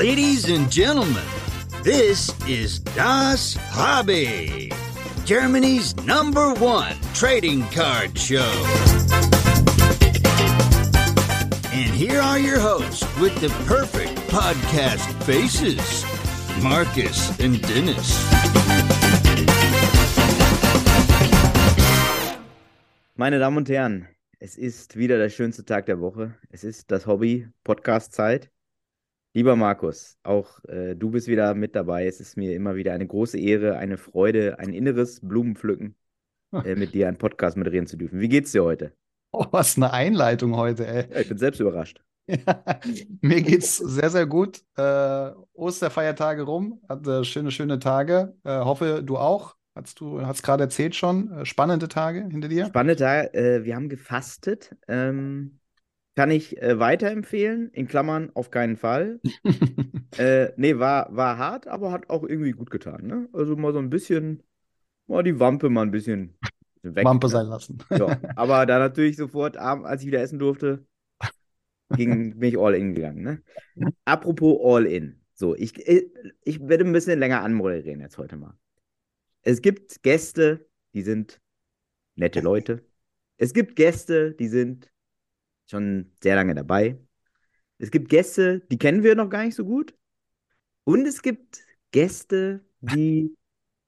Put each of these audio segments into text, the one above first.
Ladies and gentlemen, this is Das Hobby, Germany's number one trading card show. And here are your hosts with the perfect podcast faces Marcus and Dennis. Meine Damen und Herren, es ist wieder der schönste Tag der Woche. Es ist das Hobby Podcast Zeit. Lieber Markus, auch äh, du bist wieder mit dabei. Es ist mir immer wieder eine große Ehre, eine Freude, ein inneres Blumenpflücken, äh, mit dir einen Podcast moderieren zu dürfen. Wie geht's dir heute? Oh, was eine Einleitung heute, ey. Ja, ich bin selbst überrascht. Ja, mir geht's sehr, sehr gut. Äh, Osterfeiertage rum, hatte schöne, schöne Tage. Äh, hoffe, du auch. Hast du hast gerade erzählt schon, äh, spannende Tage hinter dir? Spannende Tage. Äh, wir haben gefastet. Ähm, kann ich äh, weiterempfehlen, in Klammern auf keinen Fall. äh, nee, war, war hart, aber hat auch irgendwie gut getan. Ne? Also mal so ein bisschen, mal die Wampe mal ein bisschen weg. Wampe ne? sein lassen. Ja, aber da natürlich sofort, als ich wieder essen durfte, ging, bin ich all in gegangen. Ne? Apropos all in. So, ich, ich, ich werde ein bisschen länger anmoderieren jetzt heute mal. Es gibt Gäste, die sind nette Leute. Es gibt Gäste, die sind schon sehr lange dabei. Es gibt Gäste, die kennen wir noch gar nicht so gut. Und es gibt Gäste, die,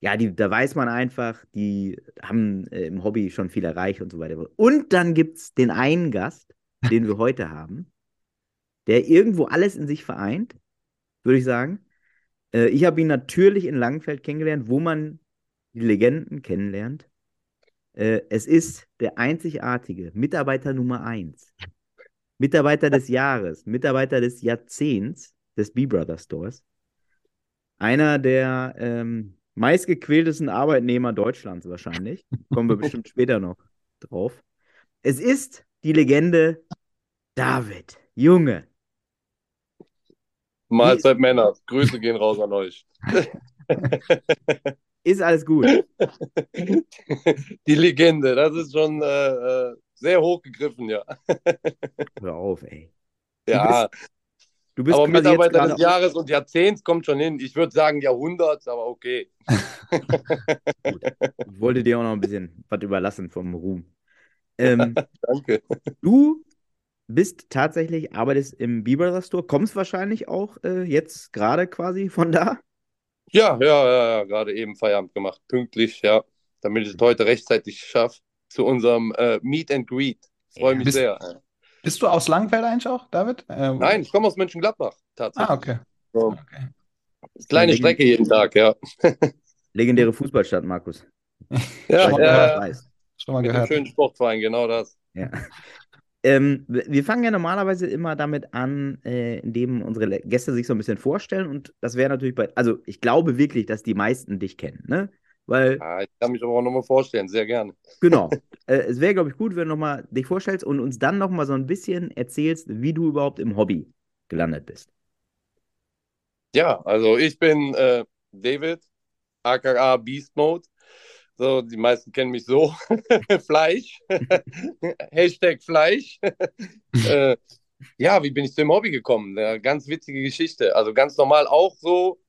ja, die, da weiß man einfach, die haben äh, im Hobby schon viel erreicht und so weiter. Und dann gibt es den einen Gast, den wir heute haben, der irgendwo alles in sich vereint, würde ich sagen. Äh, ich habe ihn natürlich in Langenfeld kennengelernt, wo man die Legenden kennenlernt. Äh, es ist der einzigartige Mitarbeiter Nummer 1. Mitarbeiter des Jahres, Mitarbeiter des Jahrzehnts des B-Brother Stores. Einer der ähm, meistgequältesten Arbeitnehmer Deutschlands wahrscheinlich. Kommen wir bestimmt später noch drauf. Es ist die Legende David Junge. Mahlzeit Männer. Grüße gehen raus an euch. Ist alles gut. Die Legende, das ist schon äh, sehr hochgegriffen, ja. Hör auf, ey. Ja. Du bist, du bist aber Mitarbeiter des Jahres und Jahrzehnts kommt schon hin. Ich würde sagen Jahrhunderts, aber okay. Gut. Ich wollte dir auch noch ein bisschen was überlassen vom Ruhm. Ähm, Danke. du bist tatsächlich, arbeitest im Bieber Store, kommst wahrscheinlich auch äh, jetzt gerade quasi von da. Ja, ja, ja, ja, gerade eben Feierabend gemacht. Pünktlich, ja. Damit ich es heute rechtzeitig schaffe zu unserem äh, Meet and Greet. Freue Ja. mich Bist- sehr. Bist du aus Langenfeld eigentlich auch, David? Ähm, Nein, ich komme aus Mönchengladbach, tatsächlich. Ah, okay. So, okay. kleine Strecke jeden Tag, ja. Legendäre Fußballstadt, Markus. Ja, Schon mal ja, weiß. Schon mal gehört. schönen Sportverein, genau das. Ja. Ähm, wir fangen ja normalerweise immer damit an, äh, indem unsere Gäste sich so ein bisschen vorstellen. Und das wäre natürlich bei, also ich glaube wirklich, dass die meisten dich kennen, ne? Weil, Ja, ich kann mich aber auch nochmal vorstellen, sehr gerne. genau, äh, es wäre, glaube ich, gut, wenn du nochmal dich vorstellst und uns dann nochmal so ein bisschen erzählst, wie du überhaupt im Hobby gelandet bist. Ja, also ich bin äh, David, aka Beast Mode. So, die meisten kennen mich so. Fleisch. Hashtag Fleisch. äh, ja, wie bin ich zum Hobby gekommen? Eine ganz witzige Geschichte. Also ganz normal auch so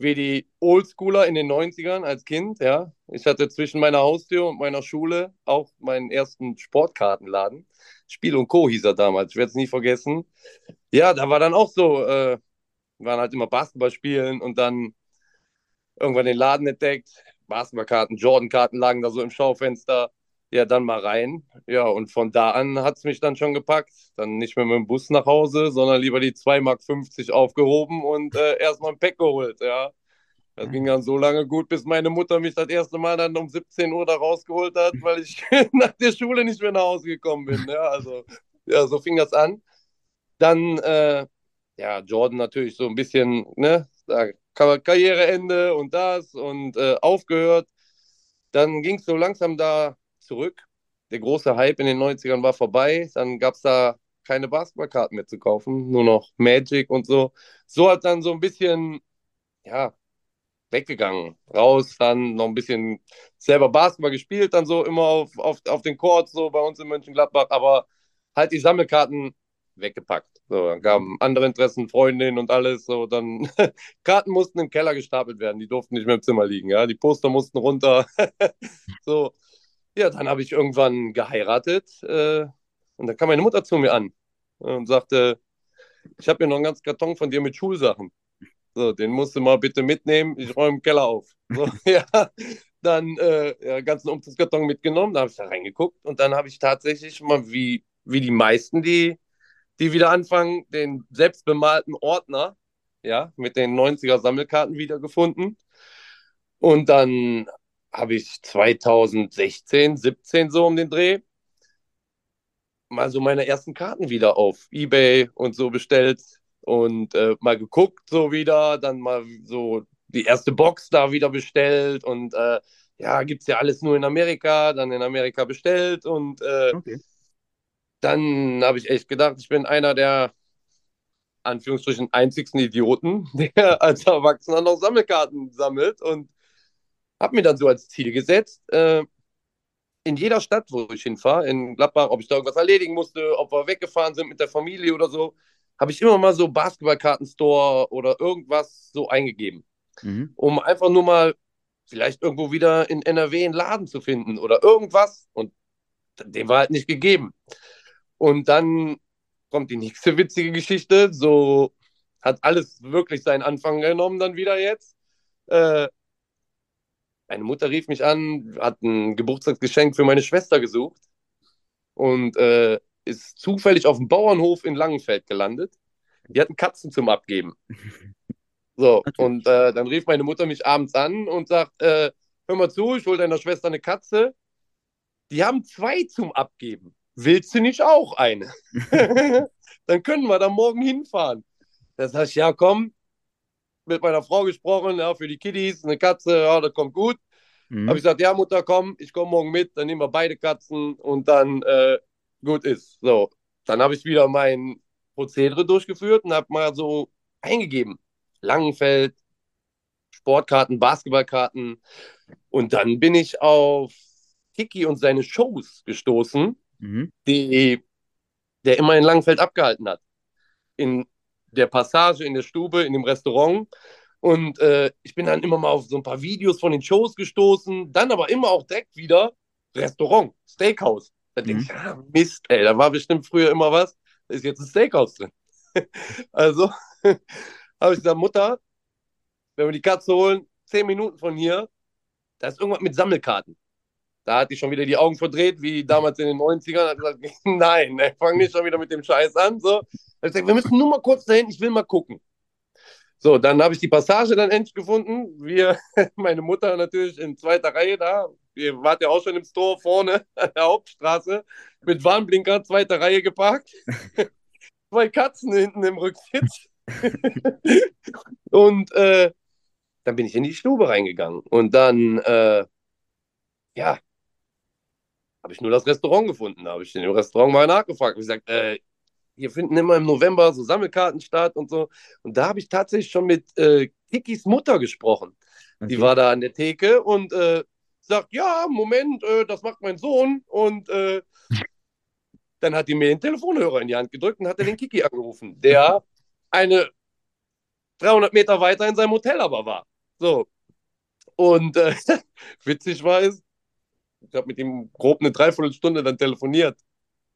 wie die Oldschooler in den 90ern als Kind, ja. Ich hatte zwischen meiner Haustür und meiner Schule auch meinen ersten Sportkartenladen. Spiel und Co. hieß er damals, ich werde es nie vergessen. Ja, da war dann auch so, äh, waren halt immer Basketball spielen und dann irgendwann den Laden entdeckt. Basketballkarten, Jordan-Karten lagen da so im Schaufenster. Ja, dann mal rein. Ja, und von da an hat es mich dann schon gepackt. Dann nicht mehr mit dem Bus nach Hause, sondern lieber die 2,50 Mark aufgehoben und äh, erstmal ein Pack geholt, ja. Das ging dann so lange gut, bis meine Mutter mich das erste Mal dann um 17 Uhr da rausgeholt hat, weil ich nach der Schule nicht mehr nach Hause gekommen bin. Ja, also, ja, so fing das an. Dann, äh, ja, Jordan natürlich so ein bisschen, ne, Karriereende und das und äh, aufgehört. Dann ging es so langsam da zurück. Der große Hype in den 90ern war vorbei. Dann gab es da keine Basketballkarten mehr zu kaufen, nur noch Magic und so. So hat dann so ein bisschen, ja, weggegangen. Raus, dann noch ein bisschen selber Basketball gespielt, dann so immer auf, auf, auf den Courts, so bei uns in Mönchengladbach, aber halt die Sammelkarten weggepackt. So, dann kamen andere Interessen, Freundinnen und alles. So, dann Karten mussten im Keller gestapelt werden, die durften nicht mehr im Zimmer liegen. Ja, die Poster mussten runter. so, ja, dann habe ich irgendwann geheiratet äh, und dann kam meine Mutter zu mir an und sagte, ich habe hier noch einen ganzen Karton von dir mit Schulsachen. So, den musst du mal bitte mitnehmen, ich räume im Keller auf. So, ja, dann äh, ja, ganzen Umzugskarton mitgenommen, da habe ich da reingeguckt und dann habe ich tatsächlich mal wie, wie die meisten, die, die wieder anfangen, den selbstbemalten Ordner, ja, mit den 90er Sammelkarten wiedergefunden. Und dann habe ich 2016, 17 so um den Dreh mal so meine ersten Karten wieder auf eBay und so bestellt und äh, mal geguckt so wieder, dann mal so die erste Box da wieder bestellt und äh, ja, gibt es ja alles nur in Amerika, dann in Amerika bestellt und äh, okay. dann habe ich echt gedacht, ich bin einer der Anführungsstrichen einzigsten Idioten, der als Erwachsener noch Sammelkarten sammelt und habe mir dann so als Ziel gesetzt, äh, in jeder Stadt, wo ich hinfahre, in Gladbach, ob ich da irgendwas erledigen musste, ob wir weggefahren sind mit der Familie oder so, habe ich immer mal so Basketballkartenstore oder irgendwas so eingegeben, mhm. um einfach nur mal vielleicht irgendwo wieder in NRW einen Laden zu finden oder irgendwas. Und dem war halt nicht gegeben. Und dann kommt die nächste witzige Geschichte. So hat alles wirklich seinen Anfang genommen dann wieder jetzt. Äh, meine Mutter rief mich an, hat ein Geburtstagsgeschenk für meine Schwester gesucht und äh, ist zufällig auf dem Bauernhof in Langenfeld gelandet. Die hatten Katzen zum Abgeben. So, und äh, dann rief meine Mutter mich abends an und sagt, äh, hör mal zu, ich hole deiner Schwester eine Katze. Die haben zwei zum Abgeben. Willst du nicht auch eine? dann können wir da morgen hinfahren. Da sag ich, ja komm, mit meiner Frau gesprochen, ja, für die Kiddies, eine Katze, ja, das kommt gut. Mhm. Habe ich gesagt, ja, Mutter, komm, ich komme morgen mit, dann nehmen wir beide Katzen und dann äh, gut ist. So, dann habe ich wieder mein Prozedere durchgeführt und habe mal so eingegeben. Langenfeld, Sportkarten, Basketballkarten. Und dann bin ich auf Kiki und seine Shows gestoßen, mhm. die der immer in Langenfeld abgehalten hat. In der Passage, in der Stube, in dem Restaurant. Und äh, ich bin dann immer mal auf so ein paar Videos von den Shows gestoßen, dann aber immer auch direkt wieder Restaurant, Steakhouse. Da denke mhm. ich, ah, Mist, ey, da war bestimmt früher immer was, da ist jetzt ein Steakhouse drin. also habe ich gesagt, Mutter, wenn wir die Katze holen, zehn Minuten von hier, da ist irgendwas mit Sammelkarten. Da hat die schon wieder die Augen verdreht, wie damals in den 90ern. Hat gesagt, nein, ey, fang nicht schon wieder mit dem Scheiß an. So. Ich gesagt, wir müssen nur mal kurz dahin, ich will mal gucken. So, dann habe ich die Passage dann endlich gefunden. Wir, meine Mutter natürlich in zweiter Reihe da. Ihr wart ja auch schon im Store vorne an der Hauptstraße mit Warnblinker, zweite Reihe geparkt. Zwei Katzen hinten im Rücksitz. und äh, dann bin ich in die Stube reingegangen. Und dann, äh, ja, habe ich nur das Restaurant gefunden. Da habe ich in dem Restaurant mal nachgefragt. Ich gesagt, äh, hier finden immer im November so Sammelkarten statt und so. Und da habe ich tatsächlich schon mit äh, Kikis Mutter gesprochen. Okay. Die war da an der Theke und äh, sagt, ja, Moment, äh, das macht mein Sohn. Und äh, dann hat die mir den Telefonhörer in die Hand gedrückt und hat den Kiki angerufen, der eine 300 Meter weiter in seinem Hotel aber war. So. Und äh, witzig war es, ich habe mit ihm grob eine Dreiviertelstunde dann telefoniert.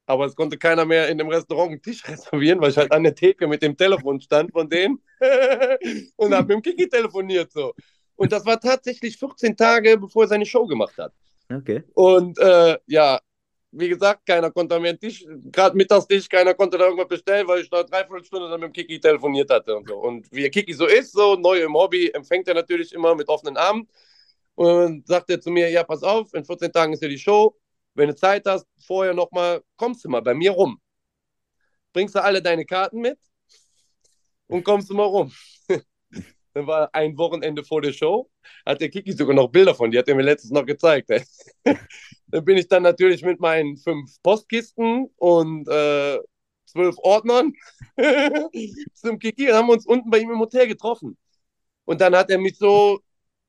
Aber es konnte keiner mehr in dem Restaurant einen Tisch reservieren, weil ich halt an der Theke mit dem Telefon stand von denen und habe mit dem Kiki telefoniert so. Und das war tatsächlich 14 Tage, bevor er seine Show gemacht hat. Okay. Und äh, ja, wie gesagt, keiner konnte mir einen Tisch, gerade Mittagstisch, keiner konnte da irgendwas bestellen, weil ich da dreiviertel Stunde dann mit dem Kiki telefoniert hatte und so. Und wie Kiki so ist, so neu im Hobby, empfängt er natürlich immer mit offenen Armen. Und sagt er zu mir, ja, pass auf, in 14 Tagen ist ja die Show. Wenn du Zeit hast, vorher nochmal, kommst du mal bei mir rum. Bringst du alle deine Karten mit und kommst du mal rum. Dann war ein Wochenende vor der Show, hat der Kiki sogar noch Bilder von, die hat er mir letztens noch gezeigt. dann bin ich dann natürlich mit meinen fünf Postkisten und äh, zwölf Ordnern zum Kiki und haben uns unten bei ihm im Hotel getroffen. Und dann hat er mich so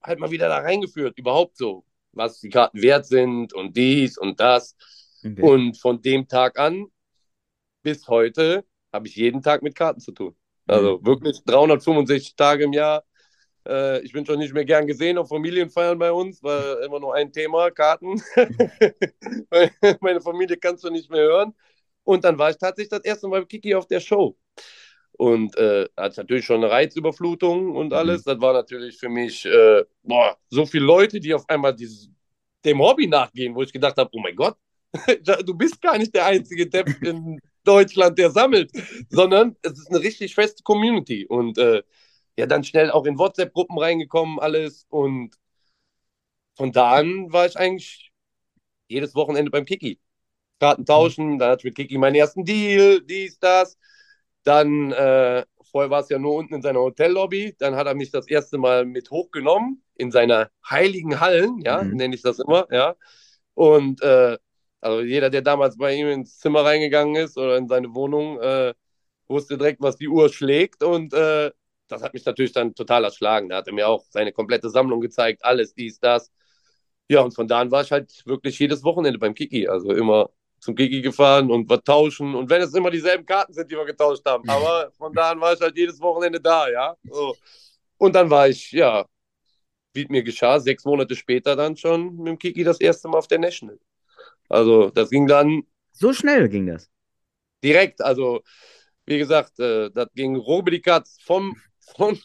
halt mal wieder da reingeführt, überhaupt so, was die Karten wert sind und dies und das. Okay. Und von dem Tag an bis heute habe ich jeden Tag mit Karten zu tun. Also wirklich 365 Tage im Jahr. Äh, ich bin schon nicht mehr gern gesehen auf Familienfeiern bei uns, weil immer nur ein Thema, Karten. Meine Familie kannst du nicht mehr hören. Und dann war ich tatsächlich das erste Mal Kiki auf der Show. Und äh, hat natürlich schon eine Reizüberflutung und alles. Mhm. Das war natürlich für mich, äh, boah, so viele Leute, die auf einmal dieses, dem Hobby nachgehen, wo ich gedacht habe, oh mein Gott, du bist gar nicht der einzige Depp in Deutschland, der sammelt, sondern es ist eine richtig feste Community. Und äh, ja, dann schnell auch in WhatsApp-Gruppen reingekommen, alles. Und von da an war ich eigentlich jedes Wochenende beim Kiki. Karten tauschen, dann hatte ich mit Kiki meinen ersten Deal, dies, das. Dann, äh, vorher war es ja nur unten in seiner Hotellobby. Dann hat er mich das erste Mal mit hochgenommen in seiner heiligen Hallen, ja, mhm. nenne ich das immer, ja. Und äh, also jeder, der damals bei ihm ins Zimmer reingegangen ist oder in seine Wohnung, äh, wusste direkt, was die Uhr schlägt. Und äh, das hat mich natürlich dann total erschlagen. Da hat er mir auch seine komplette Sammlung gezeigt, alles, dies, das. Ja, und von da an war ich halt wirklich jedes Wochenende beim Kiki. Also immer zum Kiki gefahren und was tauschen. Und wenn es immer dieselben Karten sind, die wir getauscht haben. Aber von da an war ich halt jedes Wochenende da, ja. So. Und dann war ich, ja, wie mir geschah, sechs Monate später dann schon mit dem Kiki das erste Mal auf der National. Also das ging dann. So schnell ging das. Direkt, also wie gesagt, äh, das ging Robedikat vom, vom,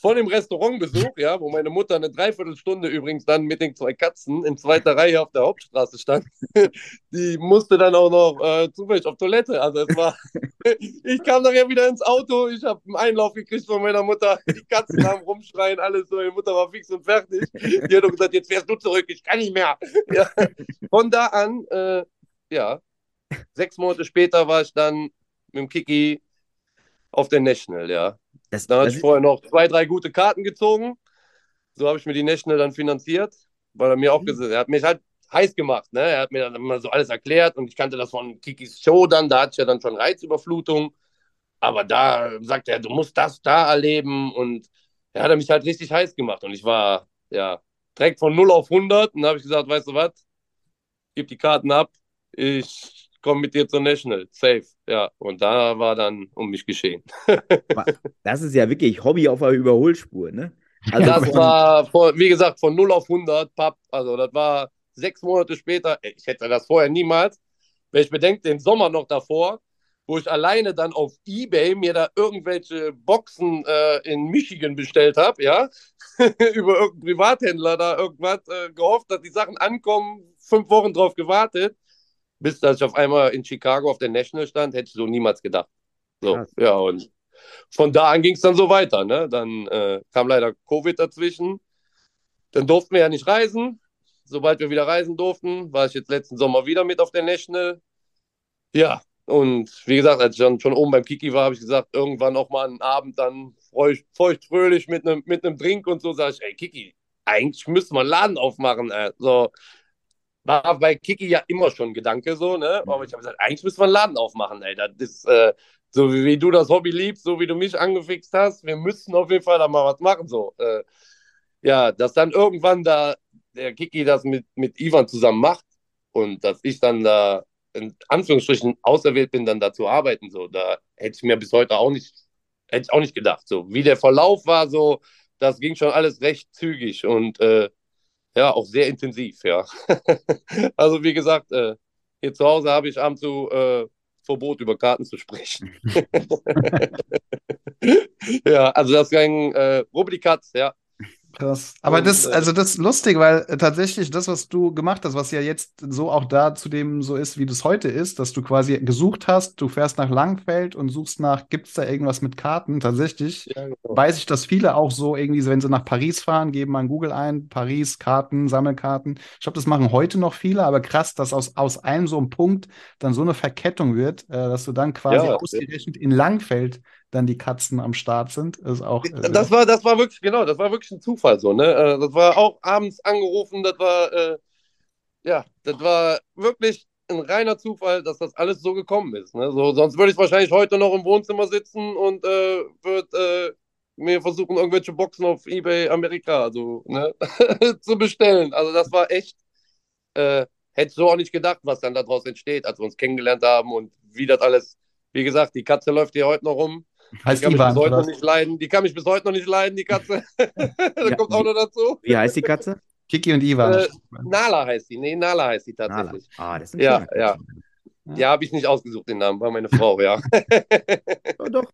von dem Restaurantbesuch, ja, wo meine Mutter eine Dreiviertelstunde übrigens dann mit den zwei Katzen in zweiter Reihe auf der Hauptstraße stand. Die musste dann auch noch äh, zufällig auf Toilette. Also es war, ich kam nachher wieder ins Auto, ich habe einen Einlauf gekriegt von meiner Mutter, die Katzen haben rumschreien, alles so, meine Mutter war fix und fertig. Die hat gesagt, jetzt fährst du zurück, ich kann nicht mehr. Ja. Von da an, äh, ja, sechs Monate später war ich dann mit dem Kiki auf der National, ja. Das, dann hatte ich vorher noch zwei, drei gute Karten gezogen. So habe ich mir die National dann finanziert, weil er mir auch mhm. gesagt er hat mich halt heiß gemacht. Ne? Er hat mir dann immer so alles erklärt und ich kannte das von Kikis Show dann, da hatte ich ja dann schon Reizüberflutung. Aber da sagt er, du musst das da erleben und er hat mich halt richtig heiß gemacht und ich war ja direkt von 0 auf 100 und habe ich gesagt, weißt du was, gib die Karten ab, ich komm mit dir zur National, safe. Ja, und da war dann um mich geschehen. das ist ja wirklich Hobby auf der Überholspur, ne? Also das war, wie gesagt, von 0 auf 100, Papp, also das war sechs Monate später, ich hätte das vorher niemals, wenn ich bedenke, den Sommer noch davor, wo ich alleine dann auf Ebay mir da irgendwelche Boxen äh, in Michigan bestellt habe, ja, über irgendeinen Privathändler da irgendwas äh, gehofft, dass die Sachen ankommen, fünf Wochen drauf gewartet bis dass ich auf einmal in Chicago auf der National stand, hätte ich so niemals gedacht. So, Krass. ja, und von da an ging es dann so weiter. Ne? Dann äh, kam leider Covid dazwischen. Dann durften wir ja nicht reisen. Sobald wir wieder reisen durften, war ich jetzt letzten Sommer wieder mit auf der National. Ja, und wie gesagt, als ich dann schon oben beim Kiki war, habe ich gesagt, irgendwann auch mal einen Abend dann feucht, feucht fröhlich mit einem mit Drink und so, sage ich, ey Kiki, eigentlich müsste man einen Laden aufmachen. Äh. So, war bei Kiki ja immer schon Gedanke so, ne? Aber ich habe gesagt, eigentlich müssen wir einen Laden aufmachen, ey. Das ist, äh, so wie, wie, du das Hobby liebst, so wie du mich angefixt hast, wir müssen auf jeden Fall da mal was machen, so. Äh, ja, dass dann irgendwann da der Kiki das mit, mit Ivan zusammen macht und dass ich dann da in Anführungsstrichen auserwählt bin, dann da zu arbeiten, so, da hätte ich mir bis heute auch nicht, hätte ich auch nicht gedacht, so. Wie der Verlauf war, so, das ging schon alles recht zügig und, äh, ja, auch sehr intensiv, ja. also wie gesagt, äh, hier zu Hause habe ich abends so äh, Verbot, über Karten zu sprechen. ja, also das ging äh, Rubrikat, ja, Krass. Aber das, äh, also das ist lustig, weil äh, tatsächlich das, was du gemacht hast, was ja jetzt so auch da zu dem so ist, wie das heute ist, dass du quasi gesucht hast, du fährst nach Langfeld und suchst nach, gibt es da irgendwas mit Karten? Tatsächlich ja, genau. weiß ich, dass viele auch so irgendwie, wenn sie nach Paris fahren, geben mal Google ein, Paris, Karten, Sammelkarten. Ich glaube, das machen heute noch viele, aber krass, dass aus, aus einem so einem Punkt dann so eine Verkettung wird, äh, dass du dann quasi ja, ausgerechnet in Langfeld dann die Katzen am Start sind. Ist auch, äh, das, war, das war wirklich, genau, das war wirklich ein Zufall so, ne? Äh, das war auch abends angerufen, das war, äh, ja, das war wirklich ein reiner Zufall, dass das alles so gekommen ist. Ne? So, sonst würde ich wahrscheinlich heute noch im Wohnzimmer sitzen und äh, würde äh, mir versuchen, irgendwelche Boxen auf Ebay Amerika also, ne? zu bestellen. Also das war echt, äh, hätte so auch nicht gedacht, was dann daraus entsteht, als wir uns kennengelernt haben und wie das alles Wie gesagt, die Katze läuft hier heute noch rum. Heißt die kann Ivan, mich bis heute oder? noch nicht leiden. Die kann mich bis heute noch nicht leiden, die Katze. das Ja, kommt auch noch dazu. Wie heißt die Katze? Kiki und Ivan. Äh, Nala heißt die. Nee, Nala heißt die Nala. tatsächlich. Ah, das ist ein Ja, ja. Katze. Ja, habe ich nicht ausgesucht, den Namen. War meine Frau, ja. Ja, doch.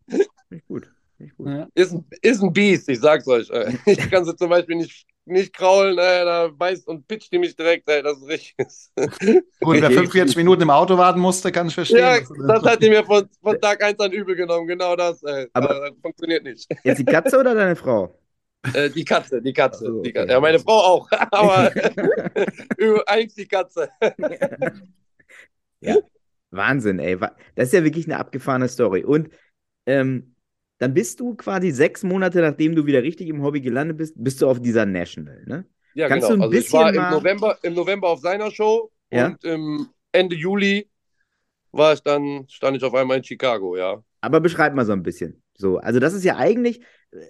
Ich gut. Ich gut. Ja. Ist, ein- ist ein Biest, ich sag's euch. Ich kann sie zum Beispiel nicht, nicht kraulen, ey, da beißt und pitcht die mich direkt, ey, das ist richtig. Gut, wer 45 Minuten im Auto warten musste, kann ich verstehen. Ja, das hat die mir von, von Tag 1 an übel genommen, genau das. Ey. Aber- das funktioniert nicht. Jetzt die Katze oder deine Frau? Äh, die Katze, die Katze. So, die. Katze. Ja, meine Frau auch, aber eigentlich die Katze. ja, Wahnsinn, ey. Das ist ja wirklich eine abgefahrene Story. Und ähm, dann bist du quasi sechs Monate, nachdem du wieder richtig im Hobby gelandet bist, bist du auf dieser National, ne? Ja, Kannst genau. du ein Also ich war im November, im November auf seiner Show Ja. und im Ende Juli war ich dann, stand ich auf einmal in Chicago, ja. Aber beschreib mal so ein bisschen. So, also das ist ja eigentlich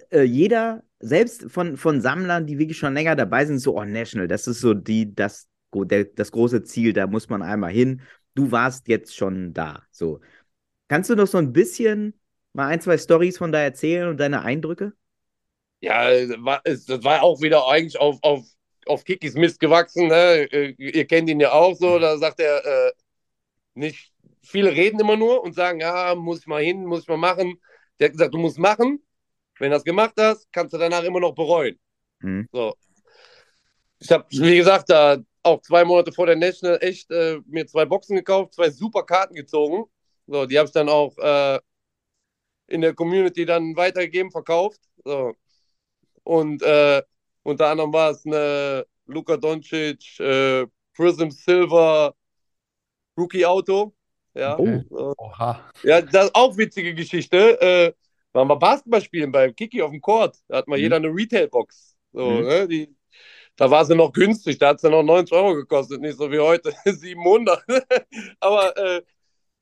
äh, jeder, selbst von, von Sammlern, die wirklich schon länger dabei sind, so, oh, National, das ist so die, das, der, das große Ziel, da muss man einmal hin. Du warst jetzt schon da. So. Kannst du noch so ein bisschen mal ein, zwei Stories von da erzählen und deine Eindrücke? Ja, das war auch wieder eigentlich auf, auf, auf Kikis Mist gewachsen. Ne? Äh, Ihr kennt ihn ja auch so. Da sagt er, äh, nicht, viele reden immer nur und sagen, ja, muss ich mal hin, muss ich mal machen. Der hat gesagt, du musst machen. Wenn du das gemacht hast, kannst du danach immer noch bereuen. Hm. So. Ich habe, wie gesagt, da auch zwei Monate vor der National echt äh, mir zwei Boxen gekauft, zwei super Karten gezogen. So, die habe ich dann auch äh, in der Community dann weitergegeben, verkauft. So. Und äh, unter anderem war es eine Luka Doncic äh, Prism Silver Rookie Auto. Ja. Oh. So. Ja, das ist auch witzige Geschichte. Äh, waren wir Basketball spielen beim Kiki auf dem Court. Da hat mal Mhm. jeder eine Retail-Box. So, Mhm. ne? Die, da war sie noch günstig. Da hat sie noch 90 Euro gekostet. Nicht so wie heute 700. Aber äh,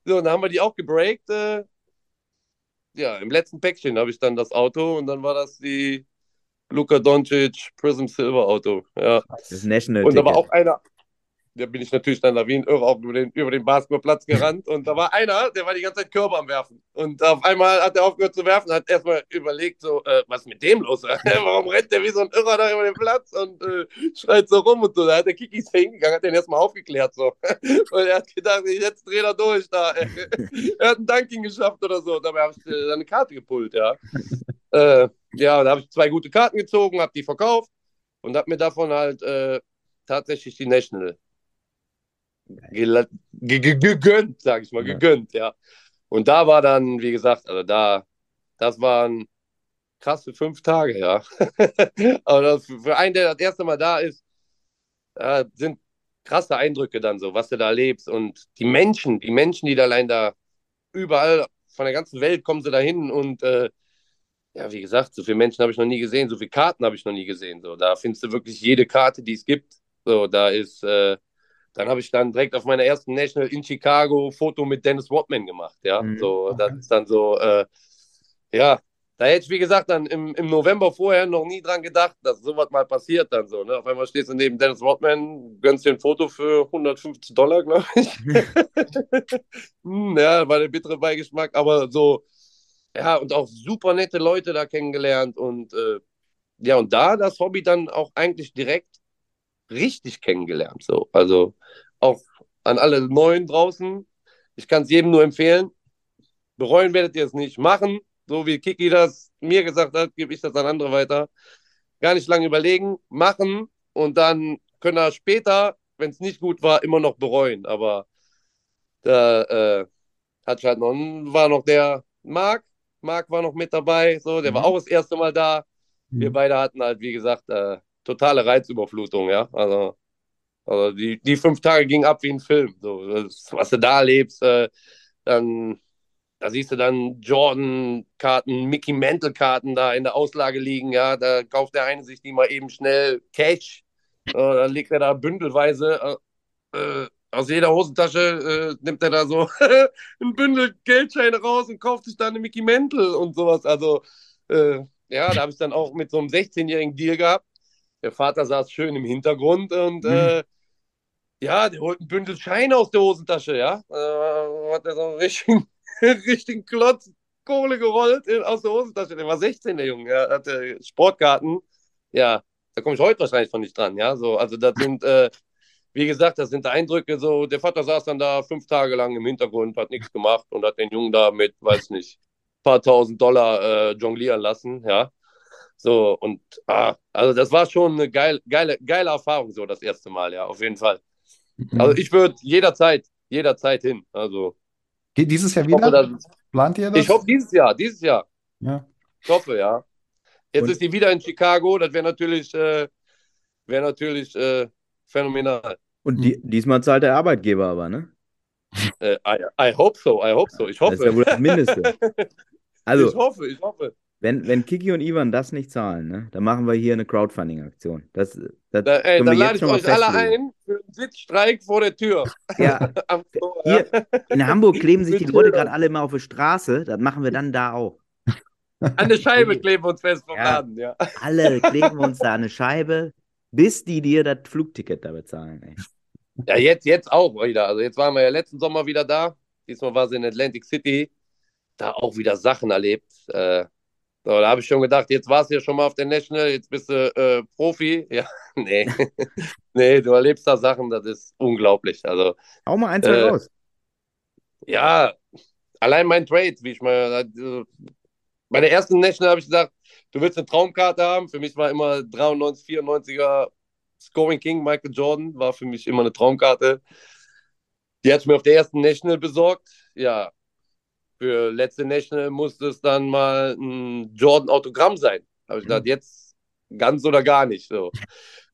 so, dann haben wir die auch gebreakt. Äh, ja, im letzten Päckchen habe ich dann das Auto und dann war das die Luka Doncic Prism Silver Auto. Ja. Das National Und da war auch einer, da bin ich natürlich dann da wie ein Irre auch über den, über den Basketballplatz gerannt und da war einer, der war die ganze Zeit Körper am Werfen. Und auf einmal hat er aufgehört zu werfen, hat erstmal überlegt, so, äh, was ist mit dem los? Warum rennt der wie so ein Irrer da über den Platz und äh, schreit so rum und so. Da hat der Kikis hingegangen, hat den erstmal aufgeklärt so. Und er hat gedacht, jetzt dreht er durch da. er hat ein Dunking geschafft oder so. Dabei habe ich äh, eine Karte gepult, ja. äh, ja, da habe ich zwei gute Karten gezogen, habe die verkauft und habe mir davon halt äh, tatsächlich die National gegönnt, sag ich mal, gegönnt, ja. Und da war dann, wie gesagt, also da, das waren krasse fünf Tage, ja. Aber das, für einen, der das erste Mal da ist, äh, sind krasse Eindrücke dann so, was du da erlebst und die Menschen, die Menschen, die da allein da überall von der ganzen Welt kommen sie da hin und äh, ja, wie gesagt, so viele Menschen habe ich noch nie gesehen, so viele Karten habe ich noch nie gesehen. So, da findest du wirklich jede Karte, die es gibt. So, da ist, äh, dann habe ich dann direkt auf meiner ersten National in Chicago Foto mit Dennis Rodman gemacht. Ja, Mhm. so, das ist dann so, äh, ja, da hätte ich, wie gesagt, dann im, im November vorher noch nie dran gedacht, dass sowas mal passiert dann so. Ne? Auf einmal stehst du neben Dennis Rodman, gönnst dir ein Foto für 150 Dollar, glaube ich. Hm, ja, war der bittere Beigeschmack, aber so, ja, und auch super nette Leute da kennengelernt und äh, ja, und da das Hobby dann auch eigentlich direkt richtig kennengelernt. So. Also auch an alle Neuen draußen, ich kann es jedem nur empfehlen. Bereuen werdet ihr es nicht. Machen, so wie Kiki das mir gesagt hat, gebe ich das an andere weiter. Gar nicht lange überlegen, machen und dann können wir später, wenn es nicht gut war, immer noch bereuen. Aber da äh, hat halt noch, war noch der Marc, Marc war noch mit dabei, so, der war Mhm. auch das erste Mal da. Wir Mhm. beide hatten halt, wie gesagt, äh, totale Reizüberflutung, ja. Also, also die, die fünf Tage gingen ab wie ein Film. So, das, was du da erlebst, äh, dann, da siehst du dann Jordan-Karten, Mickey Mantle-Karten da in der Auslage liegen, ja. Da kauft der eine sich die mal eben schnell Cash. Äh, dann legt er da bündelweise äh, äh, aus jeder Hosentasche äh, nimmt er da so ein Bündel Geldscheine raus und kauft sich dann eine Mickey Mantle und sowas. Also, äh, ja, da habe ich dann auch mit so einem 16-jährigen Deal gehabt. Der Vater saß schön im Hintergrund und Mhm. äh, ja, der holt ein Bündel Scheine aus der Hosentasche, ja. Äh, hat er so einen richtigen richtigen Klotz Kohle gerollt in, aus der Hosentasche. Der war 16, der Junge. Er hatte Sportgarten. Ja, da komme ich heute wahrscheinlich von nicht dran. Ja, so, also das sind, äh, wie gesagt, das sind Eindrücke. So, der Vater saß dann da fünf Tage lang im Hintergrund, hat nichts gemacht und hat den Jungen da mit, weiß nicht, paar tausend Dollar äh, jonglieren lassen. Ja, so und ah, also das war schon eine geil, geile, geile Erfahrung so das erste Mal. Ja, auf jeden Fall. Also ich würde jederzeit, jederzeit hin. Also Geht dieses Jahr ich hoffe, wieder? dass, Plant ihr das? ich hoffe dieses Jahr, dieses Jahr. Ja. Ich hoffe, ja. Jetzt Und- ist die wieder in Chicago. Das wäre natürlich, äh, wäre natürlich äh, phänomenal. Und die, diesmal zahlt der Arbeitgeber aber, ne? Äh, I, I hope so, I hope so. Ich Das ist ja hoffe. wohl das Mindeste. Also, ich hoffe, ich hoffe. Wenn, wenn Kiki und Ivan das nicht zahlen, ne, dann machen wir hier eine Crowdfunding-Aktion. Das, das Da, ey, dann lade ich euch alle ein für einen Sitzstreik vor der Tür. Ja, Tor, hier, in Hamburg kleben sich die Leute gerade alle immer auf der Straße. Das machen wir dann da auch. An der Scheibe kleben wir uns fest vom Ja. Laden, ja. Alle kleben uns da eine Scheibe, bis die dir das Flugticket da bezahlen. Ey. Ja, jetzt, jetzt auch wieder. Also jetzt waren wir ja letzten Sommer wieder da. Diesmal war sie in Atlantic City. Da auch wieder Sachen erlebt. Äh, so, da habe ich schon gedacht, jetzt warst du ja schon mal auf der National, jetzt bist du äh, Profi. Ja, nee. nee, du erlebst da Sachen, das ist unglaublich. Also, Hau mal ein, zwei Äh, raus. ja, allein mein Trade, wie ich mal. Äh, bei der ersten National habe ich gesagt, du willst eine Traumkarte haben. Für mich war immer 93, 94er Scoring King, Michael Jordan, war für mich immer eine Traumkarte. Die hat mir auf der ersten National besorgt. Ja, für letzte National musste es dann mal ein Jordan-Autogramm sein. Habe ich gedacht, jetzt ganz oder gar nicht. So.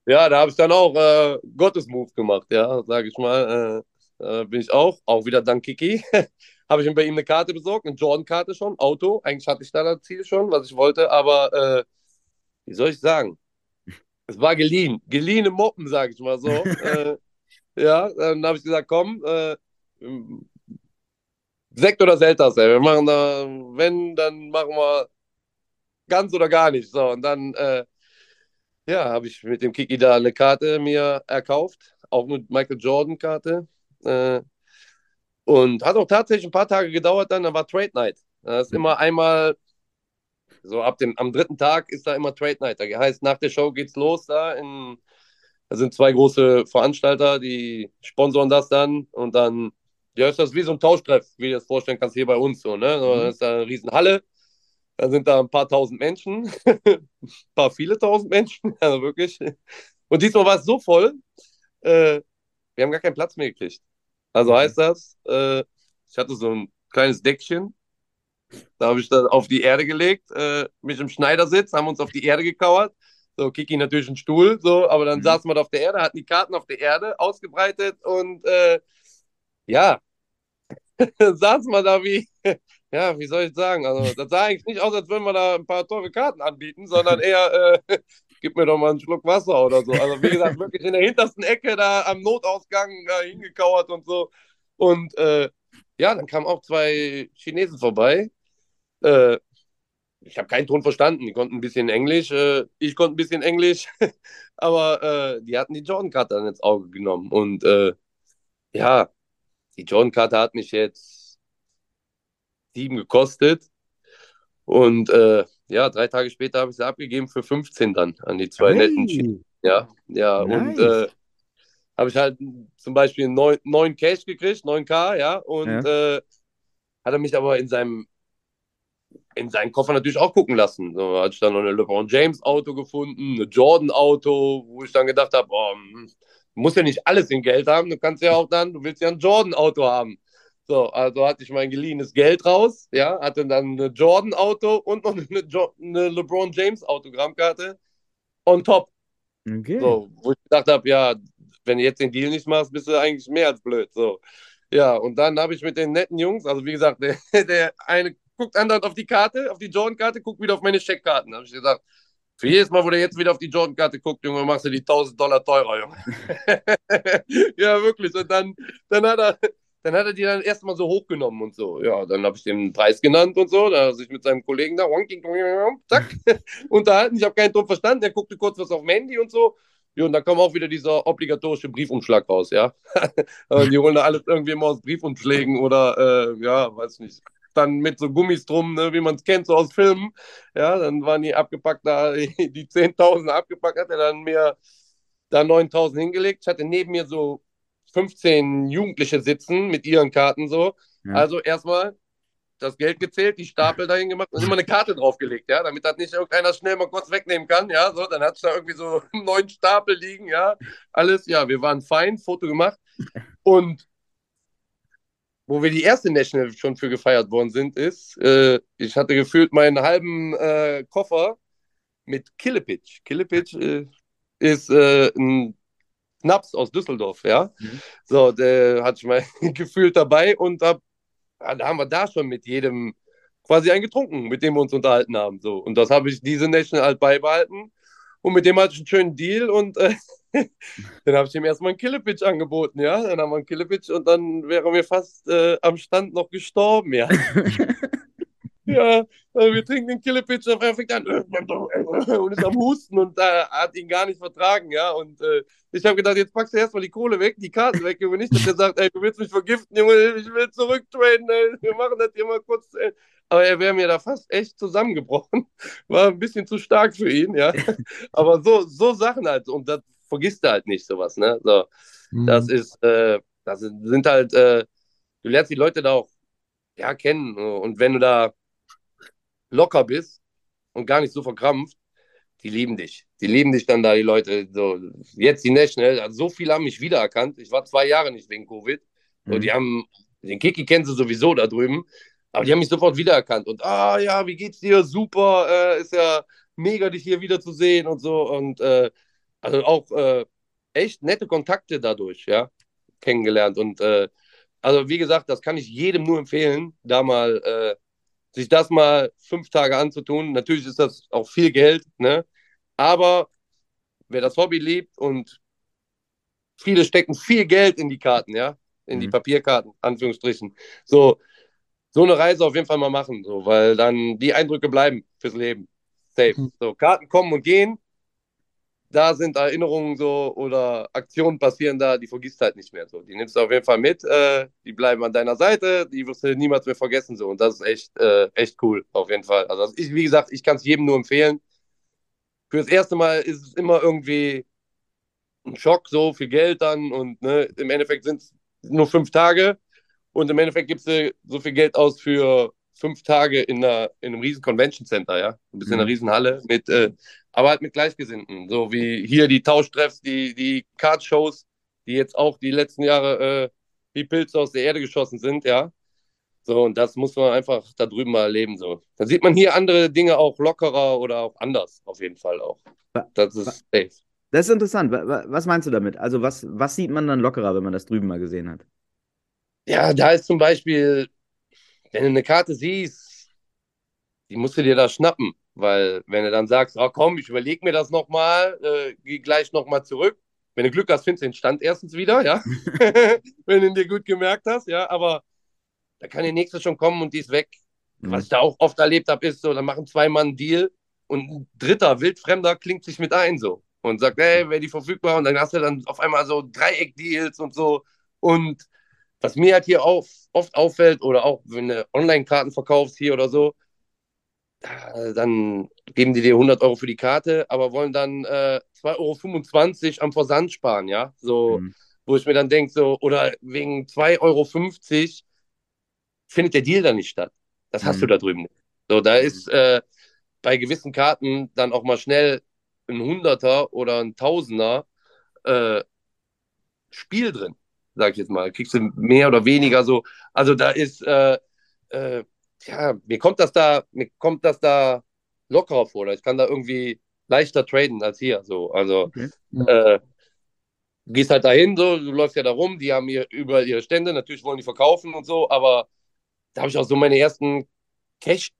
Ja, da habe ich dann auch äh, Gottes-Move gemacht, ja, sage ich mal. Äh, äh, bin ich auch, auch wieder dank Kiki. habe ich mir bei ihm eine Karte besorgt, eine Jordan-Karte schon, Auto. Eigentlich hatte ich da das Ziel schon, was ich wollte, aber äh, wie soll ich sagen? Es war geliehen, geliehene Moppen, sage ich mal so. äh, ja, dann habe ich gesagt, komm, äh, Sekt oder Selters, ey. Wir machen da, wenn, dann machen wir ganz oder gar nicht. So, und dann, äh, ja, habe ich mit dem Kiki da eine Karte mir erkauft, auch eine Michael Jordan-Karte. Äh, und hat auch tatsächlich ein paar Tage gedauert dann, da war Trade Night. Da ist immer einmal, so ab dem, am dritten Tag ist da immer Trade Night. Da heißt, nach der Show geht's los da in, da sind zwei große Veranstalter, die sponsoren das dann und dann, ja, ist das wie so ein Tauschtreff, wie du dir das vorstellen kannst hier bei uns so, ne? So, Mhm. Da ist eine riesen Halle, da sind da ein paar tausend Menschen, ein paar viele tausend Menschen, also wirklich. Und diesmal war es so voll, äh, wir haben gar keinen Platz mehr gekriegt. Also heißt das, äh, ich hatte so ein kleines Deckchen, da habe ich dann auf die Erde gelegt, äh, mich im Schneidersitz, haben uns auf die Erde gekauert. So, Kiki natürlich einen Stuhl, so, aber dann Mhm. saßen wir da auf der Erde, hatten die Karten auf der Erde ausgebreitet und äh, ja, saßen wir da wie, ja, wie soll ich sagen? Also, das sah eigentlich nicht aus, als würden wir da ein paar teure Karten anbieten, sondern eher, äh, gib mir doch mal einen Schluck Wasser oder so. Also, wie gesagt, wirklich in der hintersten Ecke da am Notausgang da hingekauert und so. Und äh, ja, dann kamen auch zwei Chinesen vorbei. Äh, ich habe keinen Ton verstanden. Die konnten ein bisschen Englisch. Äh, ich konnte ein bisschen Englisch. Aber äh, die hatten die Jordan-Karte dann ins Auge genommen. Und äh, ja, die Jordan-Karte hat mich jetzt sieben gekostet. Und äh, ja, drei Tage später habe ich sie abgegeben für 15 dann an die zwei netten Chinesen. Hey, Ja, ja. Und Nice. äh, habe ich halt zum Beispiel 9, 9 Cash gekriegt, 9K, ja. Und äh, hat er mich aber in seinem in seinen Koffer natürlich auch gucken lassen. So hatte ich dann noch eine LeBron James Auto gefunden, eine Jordan Auto, wo ich dann gedacht habe, oh, hm, du musst ja nicht alles in Geld haben, du kannst ja auch dann, du willst ja ein Jordan Auto haben. So, also hatte ich mein geliehenes Geld raus, ja, hatte dann eine Jordan Auto und noch eine, jo eine LeBron James Autogrammkarte on top. okay. So, wo ich gedacht habe, ja, wenn du jetzt den Deal nicht machst, bist du eigentlich mehr als blöd. So. Ja, und dann habe ich mit den netten Jungs, also wie gesagt, der, der eine guckt andauernd auf die Karte, auf die Jordan-Karte, guckt wieder auf meine Scheckkarten. Da habe ich gesagt, für jedes Mal, wo der jetzt wieder auf die Jordan-Karte guckt, Junge, machst du die 1000 Dollar teurer, Junge. ja, wirklich. Und dann, dann hat er. Dann hat er die dann erstmal so hochgenommen und so. Ja, dann habe ich den Preis genannt und so. Da hat er sich mit seinem Kollegen da, zack, unterhalten. Ich habe keinen Ton verstanden. Der guckte kurz was auf dem Handy und so. Ja, und dann kommt auch wieder dieser obligatorische Briefumschlag raus, ja. die holen da alles irgendwie immer aus Briefumschlägen oder, äh, ja, weiß nicht, dann mit so Gummis drum, ne, wie man es kennt, so aus Filmen. Ja, dann waren die abgepackt, da die 10.000 abgepackt, hat er dann mir da 9.000 hingelegt. Ich hatte neben mir so 15 Jugendliche sitzen mit ihren Karten so. Ja. Also erstmal das Geld gezählt, die Stapel dahin gemacht und immer eine Karte draufgelegt, ja, damit das nicht irgendeiner schnell mal kurz wegnehmen kann, ja, so, dann hat es da irgendwie so neun Stapel liegen, ja, alles, ja, wir waren fein, Foto gemacht und wo wir die erste National schon für gefeiert worden sind, ist, äh, ich hatte gefühlt meinen halben äh, Koffer mit Killepitch. Killepitch äh, ist äh, ein Schnaps aus Düsseldorf, ja. Mhm. So, der hatte ich mal gefühlt dabei und hab, da haben wir da schon mit jedem quasi einen getrunken, mit dem wir uns unterhalten haben. So. Und das habe ich diese National halt beibehalten. Und mit dem hatte ich einen schönen Deal und äh, dann habe ich ihm erstmal einen Killepitch angeboten, ja. Dann haben wir einen Killepitch und dann wäre mir fast äh, am Stand noch gestorben, ja. ja, äh, wir trinken den Killepitch und er fängt an und ist am Husten und äh, hat ihn gar nicht vertragen, ja. Und äh, ich habe gedacht, jetzt packst du erstmal die Kohle weg, die Karten weg, Junge, nicht, dass er sagt, ey, du willst mich vergiften, Junge, ich will zurücktraden, ey, wir machen das hier mal kurz. Ey. Aber er wäre mir da fast echt zusammengebrochen. War ein bisschen zu stark für ihn, ja. Aber so, so Sachen halt. Und das vergisst du halt nicht sowas, ne? So, mhm. Das ist, äh, das sind halt, äh, du lernst die Leute da auch ja, kennen. Und wenn du da locker bist und gar nicht so verkrampft, die lieben dich. Die lieben dich dann da, die Leute. So, jetzt die National, also so viele haben mich wiedererkannt. Ich war zwei Jahre nicht wegen Covid. So, mhm. Die haben, den Kiki kennen sie sowieso da drüben, aber die haben mich sofort wiedererkannt. Und, ah ja, wie geht's dir? Super, äh, ist ja mega, dich hier wiederzusehen und so. Und äh, also auch äh, echt nette Kontakte dadurch, ja, kennengelernt. Und äh, also wie gesagt, das kann ich jedem nur empfehlen, da mal äh, sich das mal fünf Tage anzutun. Natürlich ist das auch viel Geld, ne? Aber wer das Hobby liebt und viele stecken viel Geld in die Karten, ja, in mhm. die Papierkarten, Anführungsstrichen. So, so eine Reise auf jeden Fall mal machen, so, weil dann die Eindrücke bleiben fürs Leben. Safe. Mhm. So, Karten kommen und gehen, da sind Erinnerungen so oder Aktionen passieren da, die vergisst halt nicht mehr so. Die nimmst du auf jeden Fall mit, äh, die bleiben an deiner Seite, die wirst du niemals mehr vergessen so. Und das ist echt, äh, echt cool, auf jeden Fall. Also ich, wie gesagt, ich kann es jedem nur empfehlen. Für das erste Mal ist es immer irgendwie ein Schock, so viel Geld dann und ne, im Endeffekt sind es nur fünf Tage und im Endeffekt gibst du so viel Geld aus für fünf Tage in, einer, in einem riesen Convention Center, ja. Du bist mhm. in einer mhm. riesen Halle mit, äh, aber halt mit Gleichgesinnten. So wie hier die Tauschtreffs, die, die Card-Shows, die jetzt auch die letzten Jahre äh, wie Pilze aus der Erde geschossen sind, ja. So, und das muss man einfach da drüben mal erleben. So. Dann sieht man hier andere Dinge auch lockerer oder auch anders, auf jeden Fall auch. Das ist safe. Das ist interessant. Was meinst du damit? Also, was, was sieht man dann lockerer, wenn man das drüben mal gesehen hat? Ja, da ist zum Beispiel, wenn du eine Karte siehst, die musst du dir da schnappen. Weil wenn du dann sagst, oh, komm, ich überlege mir das nochmal, äh, geh gleich nochmal zurück. Wenn du Glück hast, findest du den Stand erstens wieder, ja. wenn du ihn dir gut gemerkt hast, ja. Aber da kann die nächste schon kommen und die ist weg. Mhm. Was ich da auch oft erlebt habe, ist so, dann machen zwei Mann einen Deal und ein dritter Wildfremder klingt sich mit ein so und sagt, hey, wäre die verfügbar? Und dann hast du dann auf einmal so Dreieck-Deals und so. Und was mir halt hier auf, oft auffällt, oder auch wenn du Online-Karten verkaufst hier oder so, dann geben die dir 100 Euro für die Karte, aber wollen dann äh, 2,25 Euro am Versand sparen, ja? So, mhm. wo ich mir dann denke, so, oder wegen 2,50 Euro findet der Deal dann nicht statt. Das hast mhm. du da drüben nicht. So, da ist äh, bei gewissen Karten dann auch mal schnell ein Hunderter oder ein Tausender äh, Spiel drin, sag ich jetzt mal. Kriegst du mehr oder weniger so. Also da ist, äh, äh, ja, mir kommt das da, mir kommt das da lockerer vor. Ich kann da irgendwie leichter traden als hier. So, also okay. äh, du gehst halt dahin, so, du läufst ja da rum, die haben hier überall ihre Stände, natürlich wollen die verkaufen und so, aber da habe ich auch so meine ersten Cash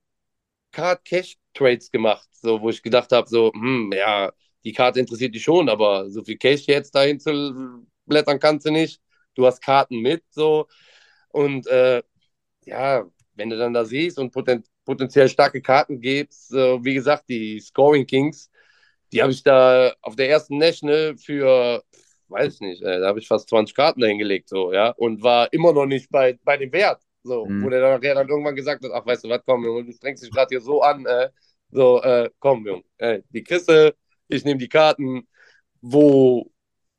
Card Cash Trades gemacht, so wo ich gedacht habe, so, hm, ja, die Karte interessiert dich schon, aber so viel Cash jetzt dahin zu blättern kannst du nicht. Du hast Karten mit, so und äh, ja, wenn du dann da siehst und poten potenziell starke Karten gibst, äh, wie gesagt, die Scoring Kings, die habe ich da auf der ersten National für, weiß ich nicht, äh, da habe ich fast 20 Karten dahingelegt, so, ja, und war immer noch nicht bei, bei dem Wert, so, Mhm. wo der dann nachher dann irgendwann gesagt hat, ach, weißt du was, komm, Junge, du strengst dich gerade hier so an, äh, so, äh, komm, Junge, äh, die Kiste, ich nehme die Karten, wo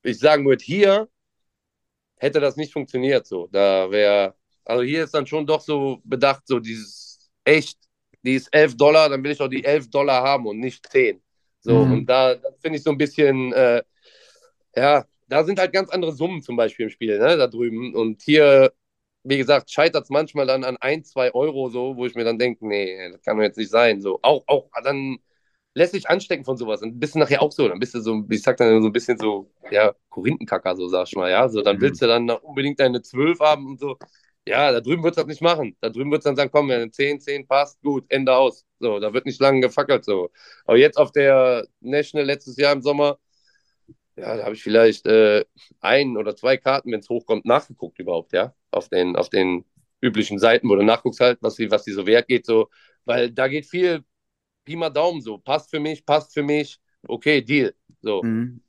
ich sagen würde, hier hätte das nicht funktioniert, so, da wäre, also hier ist dann schon doch so bedacht, so dieses, echt, die ist 11 Dollar, dann will ich auch die 11 Dollar haben und nicht 10. So, Mhm. und da finde ich so ein bisschen, äh, ja, da sind halt ganz andere Summen zum Beispiel im Spiel, ne, da drüben. Und hier, wie gesagt, scheitert es manchmal dann an ein, zwei Euro so, wo ich mir dann denke, nee, das kann doch jetzt nicht sein. So, auch, auch dann lässt sich anstecken von sowas. Und bist du nachher auch so, dann bist du so, ich sag dann so ein bisschen so, ja, Korinthenkacker, so sag ich mal, ja. So, dann Mhm. willst du dann unbedingt deine 12 haben und so. Ja, da drüben wird es das nicht machen. Da drüben wird es dann sagen, komm, wenn 10, 10 passt, gut, Ende aus. So, da wird nicht lange gefackelt so. Aber jetzt auf der National letztes Jahr im Sommer, ja, da habe ich vielleicht äh, ein oder zwei Karten, wenn es hochkommt, nachgeguckt überhaupt, ja. Auf den, auf den üblichen Seiten, wo du nachguckst halt, was die, was die so wert geht, so. Weil da geht viel Pi mal Daumen so. Passt für mich, passt für mich, okay, Deal. So. Mhm.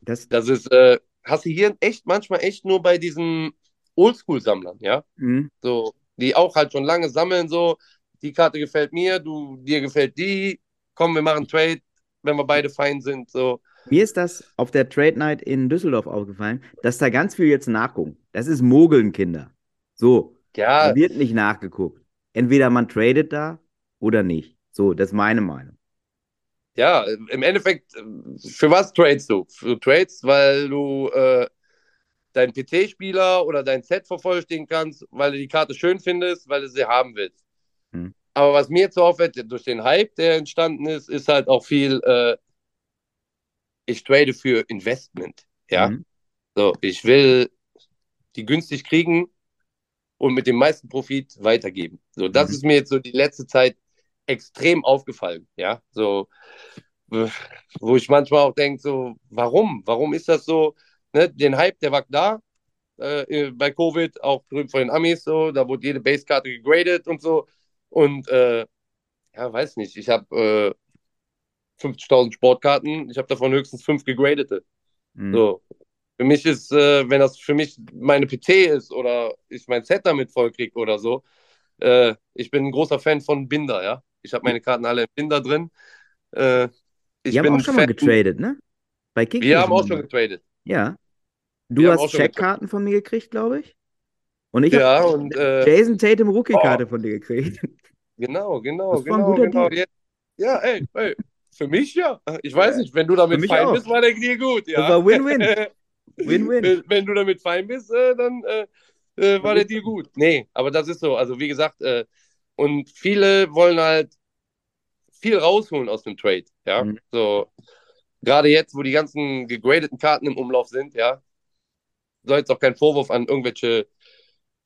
Das, Das ist, äh, hast du hier echt manchmal echt nur bei diesen Oldschool-Sammlern, ja. mhm. So, die auch halt schon lange sammeln, so, die Karte gefällt mir, du, dir gefällt die, komm, wir machen Trade, wenn wir beide fein sind, so. Mir ist das auf der Trade Night in Düsseldorf aufgefallen, dass da ganz viel jetzt nachgucken. Das ist Mogeln, Kinder. So, Ja, da wird nicht nachgeguckt. Entweder man tradet da oder nicht. So, das ist meine Meinung. ja, im Endeffekt, äh, für was tradest du? Du trades, weil du äh, deinen PT-Spieler oder dein Set vervollständigen kannst, weil du die Karte schön findest, weil du sie haben willst. Hm. Aber was mir jetzt so auffällt, durch den Hype, der entstanden ist, ist halt auch viel, äh, ich trade für Investment. Ja, Mhm. so, ich will die günstig kriegen und mit dem meisten Profit weitergeben. So, das Mhm. ist mir jetzt so die letzte Zeit extrem aufgefallen. Ja, so, äh, wo ich manchmal auch denke, so, warum? Warum ist das so? Ne, den Hype, der war da äh, bei Covid, auch drüben von den Amis, so, da wurde jede Basekarte gegradet und so. Und äh, ja, weiß nicht, ich habe äh, 50.000 Sportkarten, ich habe davon höchstens fünf gegradete. Mhm. So. Für mich ist, äh, wenn das für mich meine PT ist oder ich mein Set damit vollkriege oder so, äh, ich bin ein großer Fan von Binder, ja. Ich habe meine Karten alle im Binder drin. Äh, ich haben bin auch schon mal Fan- getradet, ne? Bei Kickbase. Wir haben auch schon getradet. Ja. Du Wir haben hast Checkkarten von mir gekriegt, glaube ich. Und ich Ja, habe äh, Jason Tatum Rookie-Karte von dir gekriegt. genau, genau, genau, genau. Deal. Ja, ey, ey, für mich ja. Ich weiß nicht, wenn du damit fein auch. bist, war der Deal gut, ja. Das war Win-Win. Win-win. wenn, wenn du damit fein bist, äh, dann äh, äh, war der Deal gut. Nee, aber das ist so. Also wie gesagt, äh, und viele wollen halt viel rausholen aus dem Trade, ja. Mhm. So, gerade jetzt, wo die ganzen gegradeten Karten im Umlauf sind, ja, soll jetzt auch kein Vorwurf an irgendwelche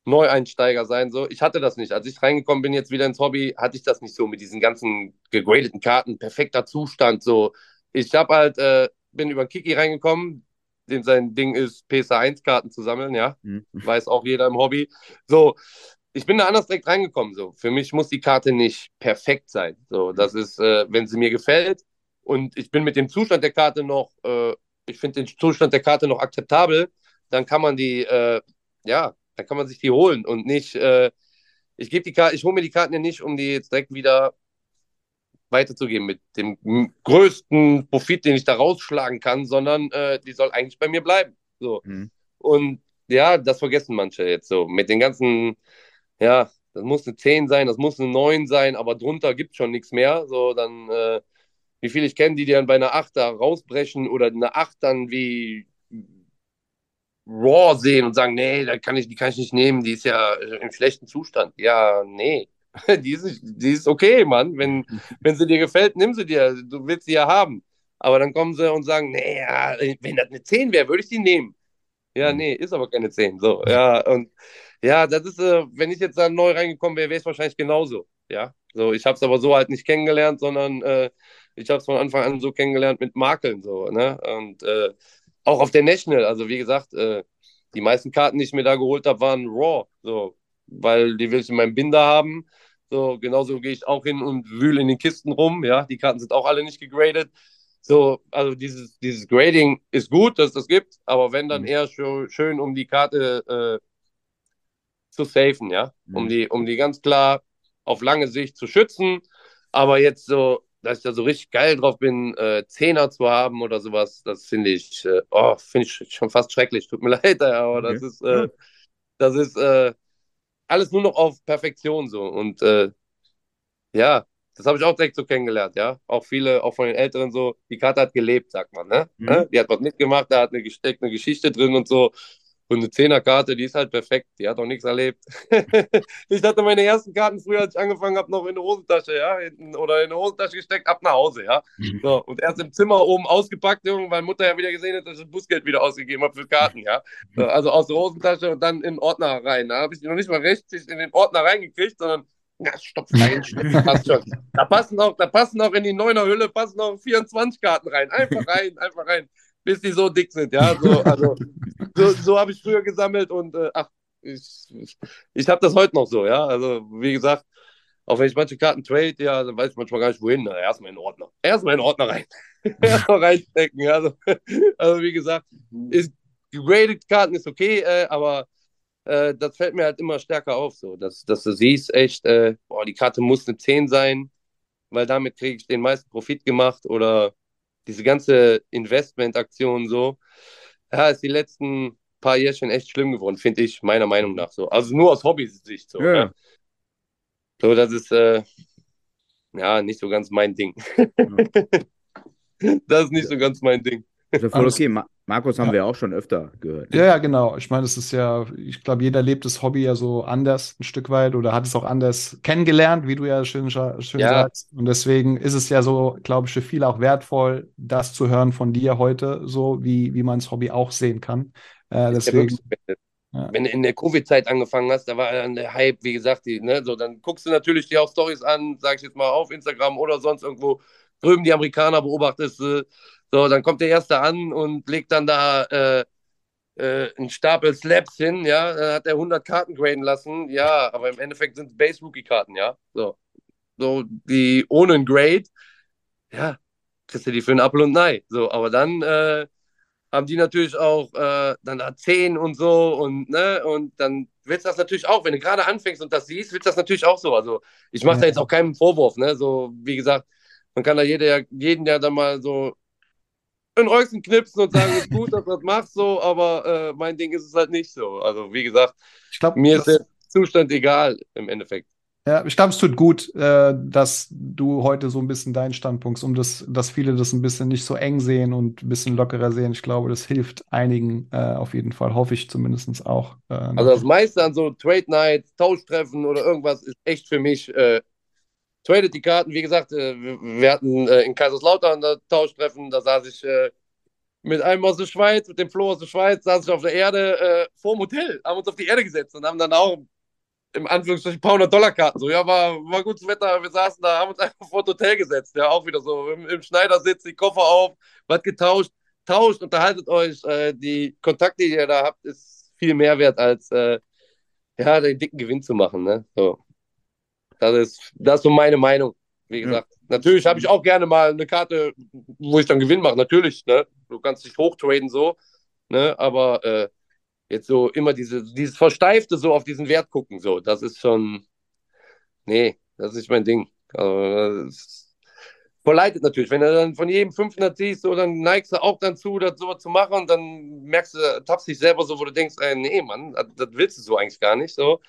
Neueinsteiger sein. So, ich hatte das nicht. Als ich reingekommen bin, jetzt wieder ins Hobby, hatte ich das nicht so mit diesen ganzen gegradeten Karten, perfekter Zustand. So, ich habe halt, äh, bin über Kiki reingekommen, dem sein Ding ist, PSA 1 Karten zu sammeln, ja. Mhm. Weiß auch jeder im Hobby. So, ich bin da anders direkt reingekommen. So, für mich muss die Karte nicht perfekt sein. So, das ist, äh, wenn sie mir gefällt und ich bin mit dem Zustand der Karte noch, äh, ich finde den Zustand der Karte noch akzeptabel, dann kann man die, äh, ja, dann kann man sich die holen und nicht, äh, ich gebe die Karte, ich hole mir die Karten ja nicht, um die jetzt direkt wieder weiterzugeben mit dem größten Profit, den ich da rausschlagen kann, sondern äh, die soll eigentlich bei mir bleiben. So. Mhm. Und ja, das vergessen manche jetzt so. Mit den ganzen, ja, das muss eine 10 sein, das muss eine 9 sein, aber drunter gibt es schon nichts mehr. So, dann, äh, wie viele ich kenne, die dann bei einer 8 da rausbrechen oder eine 8 dann wie Raw sehen und sagen, nee, da kann ich, die kann ich nicht nehmen, die ist ja im schlechten Zustand. Ja, nee. Die ist, die ist okay, Mann. Wenn, wenn sie dir gefällt, nimm sie dir. Du willst sie ja haben. Aber dann kommen sie und sagen, nee, ja, wenn das eine 10 wäre, würde ich die nehmen. Ja, nee, ist aber keine 10. So, ja, und ja, das ist, äh, wenn ich jetzt da neu reingekommen wäre, wäre es wahrscheinlich genauso. Ja, so, ich habe es aber so halt nicht kennengelernt, sondern äh, ich habe es von Anfang an so kennengelernt mit Makeln, so, ne? Und äh, auch auf der National, also wie gesagt, äh, die meisten Karten, die ich mir da geholt habe, waren Raw, so, weil die will ich in meinem Binder haben. So, genauso gehe ich auch hin und wühle in den Kisten rum, ja. Die Karten sind auch alle nicht gegradet. So, also dieses, dieses Grading ist gut, dass das gibt, aber wenn dann Mhm. eher schön, schön um die Karte äh, zu safen, ja. Um Mhm. die, um die ganz klar auf lange Sicht zu schützen. Aber jetzt so, dass ich da so richtig geil drauf bin, äh, Zehner zu haben oder sowas, das finde ich, äh, oh, finde ich schon fast schrecklich. Tut mir leid, aber Okay. das ist, äh, das ist äh, alles nur noch auf Perfektion so. Und äh, ja, das habe ich auch direkt so kennengelernt, ja. Auch viele, auch von den Älteren so, die Karte hat gelebt, sagt man, ne? Mhm. Ne? Die hat was mitgemacht, da hat eine, gesteckt, eine Geschichte drin und so. Und eine Zehnerkarte, die ist halt perfekt, die hat auch nichts erlebt. ich hatte meine ersten Karten früher, als ich angefangen habe, noch in eine Hosentasche, ja, hinten, oder in eine Hosentasche gesteckt, ab nach Hause, ja. So, und erst im Zimmer oben ausgepackt, weil Mutter ja wieder gesehen hat, dass ich das Busgeld wieder ausgegeben habe für Karten, ja. So, also aus der Hosentasche und dann in den Ordner rein. Da habe ich die noch nicht mal richtig in den Ordner reingekriegt, sondern ja, stopf rein, stopf, passt schon. Da passen auch, da passen auch in die neuner Hülle passen auch 24 Karten rein. Einfach rein, einfach rein, bis die so dick sind, ja. So, also, so, so habe ich früher gesammelt und äh, ach, ich, ich, habe das heute noch so, ja. Also, wie gesagt, auch wenn ich manche Karten trade, ja, dann weiß ich manchmal gar nicht, wohin. Na, erstmal in Ordner. Erstmal in Ordner rein. erstmal reinstecken. Also, also, wie gesagt, ist, gegradet Karten ist okay, äh, aber äh, das fällt mir halt immer stärker auf, so, dass, dass du siehst, echt, äh, boah, die Karte muss eine 10 sein, weil damit kriege ich den meisten Profit gemacht oder diese ganze Investmentaktion so. Ja, ist die letzten paar Jährchen echt schlimm geworden, finde ich, meiner Meinung nach so. Also nur aus Hobby-Sicht so. Ja. Ja. So, das ist äh, ja nicht so ganz mein Ding. das ist nicht so ganz mein Ding. Ist ja voll Alles- okay. Ma Markus haben Ja. wir auch schon öfter gehört. Ja, ja, genau. Ich meine, es ist ja, ich glaube, jeder lebt das Hobby ja so anders ein Stück weit oder hat es auch anders kennengelernt, wie du ja schön, schön Ja. sagst. Und deswegen ist es ja so, glaube ich, für viele auch wertvoll, das zu hören von dir heute, so wie, wie man das Hobby auch sehen kann. Äh, Ist ja deswegen, wirklich, wenn, du- Ja. wenn du in der Covid-Zeit angefangen hast, da war dann der Hype, wie gesagt, die, ne, so, dann guckst du natürlich dir auch Stories an, sag ich jetzt mal auf Instagram oder sonst irgendwo, drüben die Amerikaner beobachtest du, so, dann kommt der Erste an und legt dann da äh, äh, einen Stapel Slaps hin, ja, dann hat er 100 Karten graden lassen, ja, aber im Endeffekt sind es Base-Rookie-Karten, ja, so. So, die ohne ein Grade, ja, kriegst du die für einen Apfel und ein Ei, so, aber dann, äh, haben die natürlich auch äh, dann da 10 und so und ne und dann willst du das natürlich auch, wenn du gerade anfängst und das siehst, willst du das natürlich auch so. Also ich mache da Ja. jetzt auch keinen Vorwurf, ne? So wie gesagt, man kann da jeder, jeden ja dann mal so in Röckchen knipsen und sagen, ist gut, dass du das machst, so, aber äh, mein Ding ist es halt nicht so. Also wie gesagt, ich glaube, mir ist der Zustand egal im Endeffekt. Ja, ich glaube, es tut gut, äh, dass du heute so ein bisschen deinen Standpunkt, um das, dass viele das ein bisschen nicht so eng sehen und ein bisschen lockerer sehen. Ich glaube, das hilft einigen äh, auf jeden Fall, hoffe ich zumindest auch. Äh, Also das meiste an so Trade Nights, Tauschtreffen oder irgendwas ist echt für mich. Tradet die Karten, wie gesagt, äh, wir, hatten äh, in Kaiserslautern das Tauschtreffen, da saß ich äh, mit einem aus der Schweiz, mit dem Flo aus der Schweiz, saß ich auf der Erde vor dem Hotel, haben uns auf die Erde gesetzt und haben dann auch im Anführungsstrichen ein paar hundert Dollar Karten. So, ja, war, war gutes Wetter, wir saßen da, haben uns einfach vor das Hotel gesetzt, ja, auch wieder so. Im, im Schneidersitz, die Koffer auf, was getauscht, tauscht, unterhaltet euch, äh, die Kontakte, die ihr da habt, ist viel mehr wert als äh, ja, den dicken Gewinn zu machen, ne? So. Das ist, das ist so meine Meinung. Wie gesagt, natürlich habe ich auch gerne mal eine Karte, wo ich dann Gewinn mache. Natürlich, ne? Du kannst dich hochtraden so, ne? Aber äh, jetzt so immer diese, dieses Versteifte so auf diesen Wert gucken, so, das ist schon, nee, das ist nicht mein Ding. Also, das ist, verleitet natürlich. Wenn du dann von jedem 500 siehst, so, dann neigst du auch dann zu, das sowas zu machen und dann merkst du, tappst dich selber so, wo du denkst, ey, nee, Mann, das, das willst du so eigentlich gar nicht, so.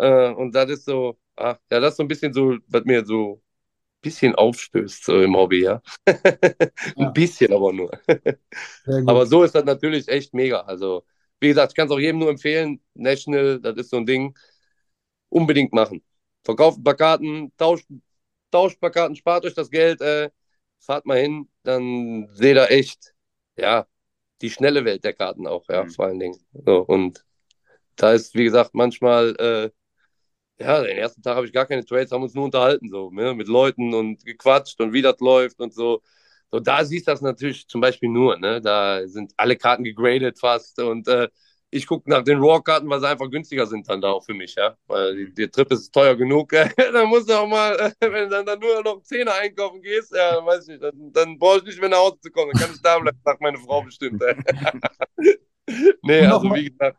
Äh, und das ist so, ah, ja, das ist so ein bisschen so, was mir so ein bisschen aufstößt, so im Hobby, ja. Ja. ein bisschen aber nur. Aber so ist das natürlich echt mega. Also, wie gesagt, ich kann es auch jedem nur empfehlen. National, das ist so ein Ding. Unbedingt machen. Verkauft ein paar Karten, tauscht, tauscht ein paar Karten, spart euch das Geld, äh, fahrt mal hin, dann seht ihr echt, ja, die schnelle Welt der Karten auch, ja, Mhm. vor allen Dingen. So, und da ist, wie gesagt, manchmal, äh, ja, den ersten Tag habe ich gar keine Trades, haben uns nur unterhalten, so, ne, mit Leuten und gequatscht und wie das läuft und so. So, da siehst du das natürlich zum Beispiel nur, ne? Da sind alle Karten gegradet fast und äh, ich gucke nach den Raw-Karten, weil sie einfach günstiger sind dann da auch für mich, ja. Weil die, der Trip ist teuer genug. dann musst du auch mal, wenn du dann, dann nur noch Zehner einkaufen gehst, ja, weiß ich nicht, dann, dann brauche ich nicht mehr nach Hause zu kommen. Dann kann ich da bleiben, sagt meine Frau bestimmt. nee, also wie gesagt.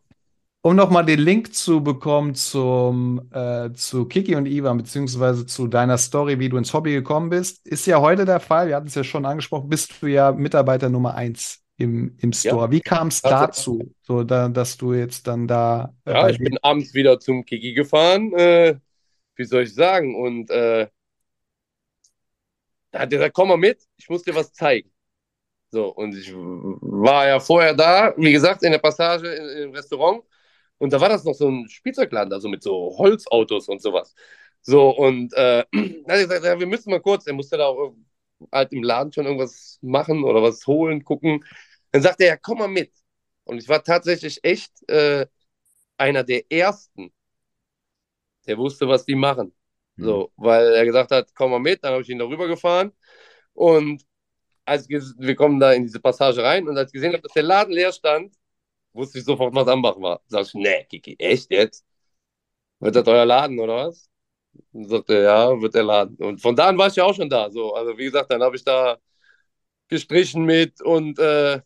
Um nochmal den Link zu bekommen zum, äh, zu Kiki und Ivan, beziehungsweise zu deiner Story, wie du ins Hobby gekommen bist, ist ja heute der Fall, wir hatten es ja schon angesprochen, bist du ja Mitarbeiter Nummer eins im, im Store. Ja, Wie kam es dazu, so da, dass du jetzt dann da. Äh, ja, ich bin abends wieder zum Kiki gefahren. Äh, wie soll ich sagen? Und äh, da hat er gesagt, komm mal mit, ich muss dir was zeigen. So, und ich war ja vorher da, wie gesagt, in der Passage im Restaurant. Und da war das noch so ein Spielzeugladen, also mit so Holzautos und sowas. So, und äh, er gesagt, ja, wir müssen mal kurz, er musste da auch halt im Laden schon irgendwas machen oder was holen, gucken. Dann sagte er, ja, komm mal mit. Und ich war tatsächlich echt äh, einer der ersten, der wusste, was die machen. Mhm. So, weil er gesagt hat, komm mal mit, dann habe ich ihn darüber gefahren. Und als wir kommen da in diese Passage rein und als ich gesehen habe, dass der Laden leer stand, wusste ich sofort, was Ambach war. Sag ich, nee, Kiki, echt jetzt? Wird das euer Laden oder was? Und sagte, ja, wird der Laden. Und von da an war ich ja auch schon da. So, also wie gesagt, dann habe ich da gestrichen mit und äh,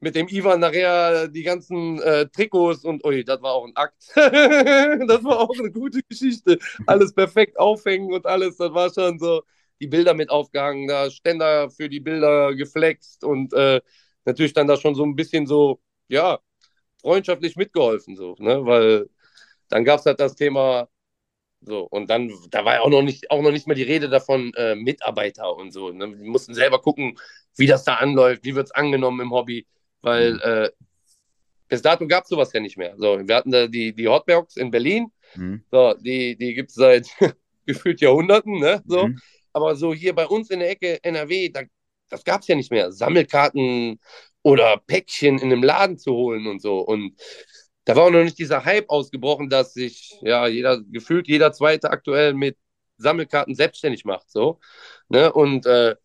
mit dem Ivan nachher die ganzen äh, Trikots und ui, das war auch ein Akt. das war auch eine gute Geschichte. Alles perfekt aufhängen und alles, das war schon so. Die Bilder mit aufgehangen, da Ständer für die Bilder geflext und äh, natürlich dann da schon so ein bisschen so, ja, freundschaftlich mitgeholfen, so, ne? Weil dann gab es halt das Thema, so, und dann, da war ja auch noch nicht, auch noch nicht mehr die Rede davon, äh, Mitarbeiter und so. Ne? Wir mussten selber gucken, wie das da anläuft, wie wird es angenommen im Hobby weil mhm. äh, bis dato gab es sowas ja nicht mehr. So, wir hatten da die, die Hotbox in Berlin, mhm. so, die, die gibt es seit gefühlt Jahrhunderten, ne? So. Mhm. Aber so hier bei uns in der Ecke NRW, da, das gab es ja nicht mehr. Sammelkarten oder Päckchen in einem Laden zu holen und so. Und da war auch noch nicht dieser Hype ausgebrochen, dass sich ja jeder, gefühlt jeder zweite aktuell mit Sammelkarten selbstständig macht. So. Ne? Und äh,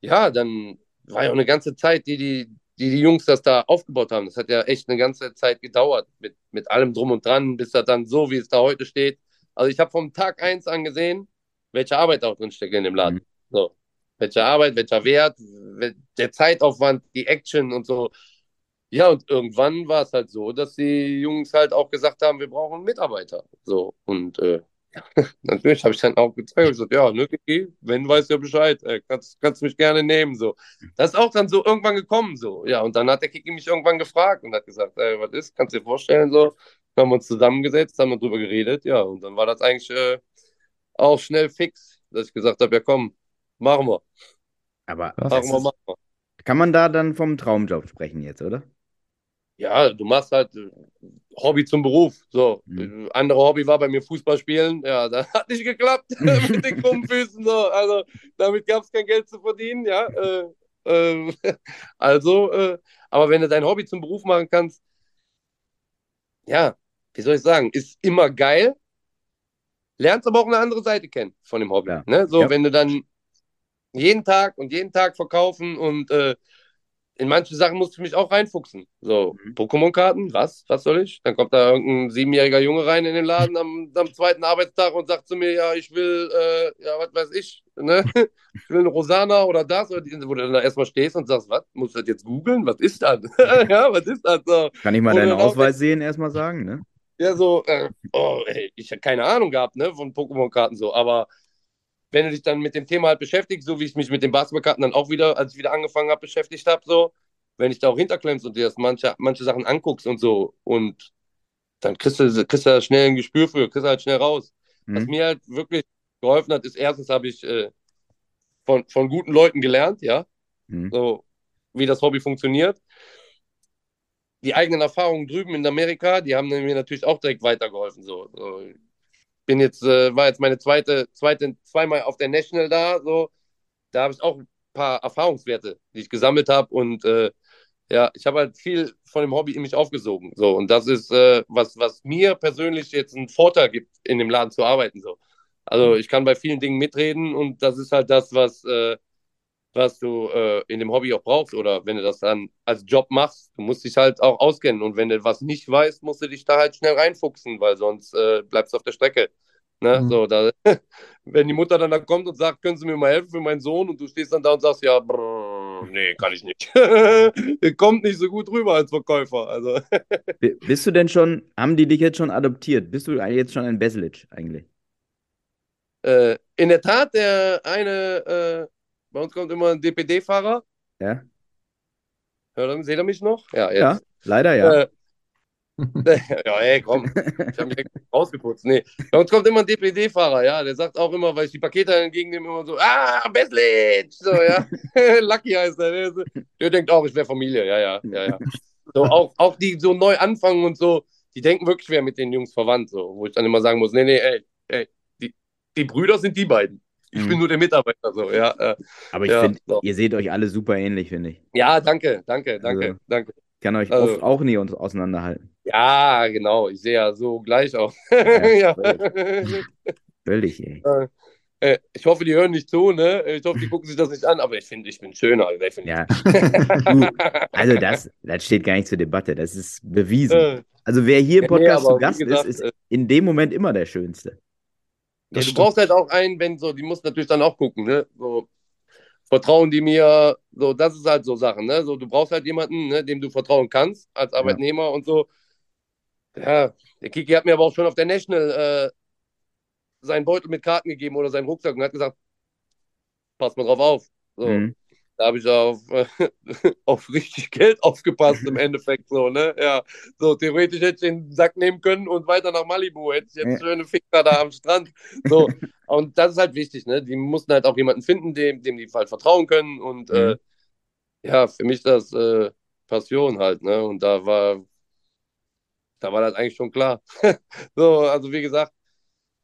ja, dann war ja auch eine ganze Zeit, die, die, die, die Jungs das da aufgebaut haben. Das hat ja echt eine ganze Zeit gedauert, mit, mit allem drum und dran, bis das dann so, wie es da heute steht. Also ich habe vom Tag eins an gesehen, welche Arbeit auch drin steckt in dem Laden. Mhm. So. Welche Arbeit, welcher Wert, der Zeitaufwand, die Action und so. Ja, und irgendwann war es halt so, dass die Jungs halt auch gesagt haben, wir brauchen Mitarbeiter. So, und äh, Natürlich habe ich dann auch gezeigt gesagt, ja, ne, wenn weißt du ja Bescheid, ey, kannst, kannst mich gerne nehmen, so. Das ist auch dann so irgendwann gekommen, so. Ja, und dann hat der Kiki mich irgendwann gefragt und hat gesagt, ey, was ist, kannst du dir vorstellen, so. Haben wir uns zusammengesetzt, haben wir drüber geredet, ja, und dann war das eigentlich äh, auch schnell fix, dass ich gesagt habe, ja, komm, machen wir. Aber machen wir, machen wir. Kann man da dann vom Traumjob sprechen jetzt, oder? ja, du machst halt äh, Hobby zum Beruf. So, mhm. andere Hobby war bei mir Fußball spielen. Ja, das hat nicht geklappt mit den krummen Füßen. So. Also, damit gab es kein Geld zu verdienen. Ja, äh, äh, also, äh, aber wenn du dein Hobby zum Beruf machen kannst, ja, wie soll ich sagen, ist immer geil. Lernst aber auch eine andere Seite kennen von dem Hobby. Ja. Ne? So, ja. wenn du dann jeden Tag und jeden Tag verkaufen und äh, in manche Sachen musste ich mich auch reinfuchsen. So, mhm. Pokémon-Karten, was? Was soll ich? Dann kommt da irgendein siebenjähriger Junge rein in den Laden am, am zweiten Arbeitstag und sagt zu mir, ja, ich will, äh, ja, was weiß ich, ne? Ich will eine Rosana oder das, oder die, wo du dann erstmal stehst und sagst, was? Musst du das jetzt googeln? Was ist das? ja, was ist das? So. Kann ich mal deinen Ausweis sehen, erstmal sagen, ne? Ja, so, äh, oh, ey, ich habe keine Ahnung gehabt, ne, von Pokémon-Karten so, aber wenn du dich dann mit dem Thema halt beschäftigst, so wie ich mich mit den Basketballkarten dann auch wieder, als ich wieder angefangen habe, beschäftigt habe, so, wenn ich da auch hinterklemmst und dir das manche, manche Sachen anguckst und so, und dann kriegst du, kriegst du schnell ein Gespür für, kriegst du halt schnell raus. Mhm. Was mir halt wirklich geholfen hat, ist erstens habe ich äh, von, von guten Leuten gelernt, ja, mhm. so wie das Hobby funktioniert. Die eigenen Erfahrungen drüben in Amerika, die haben mir natürlich auch direkt weitergeholfen. So, so bin jetzt, äh, war jetzt meine zweite, zweite, zweimal auf der National da, so. Da habe ich auch ein paar Erfahrungswerte, die ich gesammelt habe und äh, ja, ich habe halt viel von dem Hobby in mich aufgesogen. So, und das ist, äh, was, was mir persönlich jetzt einen Vorteil gibt, in dem Laden zu arbeiten. So. Also ich kann bei vielen Dingen mitreden und das ist halt das, was, äh, was du äh, in dem Hobby auch brauchst oder wenn du das dann als Job machst, du musst dich halt auch auskennen und wenn du was nicht weißt, musst du dich da halt schnell reinfuchsen, weil sonst äh, bleibst du auf der Strecke. Ne? Mhm. So, da, wenn die Mutter dann da kommt und sagt, können Sie mir mal helfen für meinen Sohn und du stehst dann da und sagst, ja, brr, nee, kann ich nicht. Kommt nicht so gut rüber als Verkäufer. Also, Bist du denn schon, haben die dich jetzt schon adoptiert? Bist du jetzt schon ein Beslic eigentlich? äh, in der Tat, der eine, äh, bei uns kommt immer ein DPD-Fahrer. Ja? Hört seht ihr mich noch? Ja, Ja, jetzt. leider ja. Äh, ja, ey, komm. Ich habe mich rausgeputzt. Nee, bei uns kommt immer ein DPD-Fahrer, ja. Der sagt auch immer, weil ich die Pakete entgegennehme, immer so, ah, Beslic! So, ja. Lucky heißt er. Der, ist- der denkt auch, ich wäre Familie, ja, ja, ja, ja. So, auch, auch die so neu anfangen und so, die denken wirklich, wer mit den Jungs verwandt, so, wo ich dann immer sagen muss, nee, nee, ey, ey, die, die Brüder sind die beiden. Ich Mhm. bin nur der Mitarbeiter, so, ja. Äh, Aber ich ja, finde, so. ihr seht euch alle super ähnlich, finde ich. ja, danke, danke, danke, Also- danke. Ich kann euch Also- oft auch nie uns auseinanderhalten. Ja, genau, ich sehe ja so gleich aus. Ja, ja. Völlig, ey. Äh, ich hoffe, die hören nicht zu, ne? Ich hoffe, die gucken sich das nicht an, aber ich finde, ich bin schöner, definitiv. Ja. Also das, das steht gar nicht zur Debatte. Das ist bewiesen. Äh, Also wer hier im nee, Podcast aber zu Gast gesagt, ist, ist äh, in dem Moment immer der Schönste. Das du stimmt. brauchst halt auch einen, wenn so, die muss natürlich dann auch gucken, ne? So, vertrauen die mir, so, das ist halt so Sachen, ne? So, du brauchst halt jemanden, ne, dem du vertrauen kannst, als Arbeitnehmer und so. Ja, der Kiki hat mir aber auch schon auf der National äh, seinen Beutel mit Karten gegeben oder seinen Rucksack und hat gesagt, pass mal drauf auf. So. Mhm. Da habe ich auf, äh, auf richtig Geld aufgepasst im Endeffekt so, ne? Ja, so theoretisch hätte ich den Sack nehmen können und weiter nach Malibu, hätte ich jetzt Ja. schöne Ficker da am Strand. So, und das ist halt wichtig, ne? Die mussten halt auch jemanden finden, dem, dem die halt vertrauen können und Mhm. äh, ja, für mich das äh, Passion halt, ne? Und da war, da war das eigentlich schon klar. so, also wie gesagt,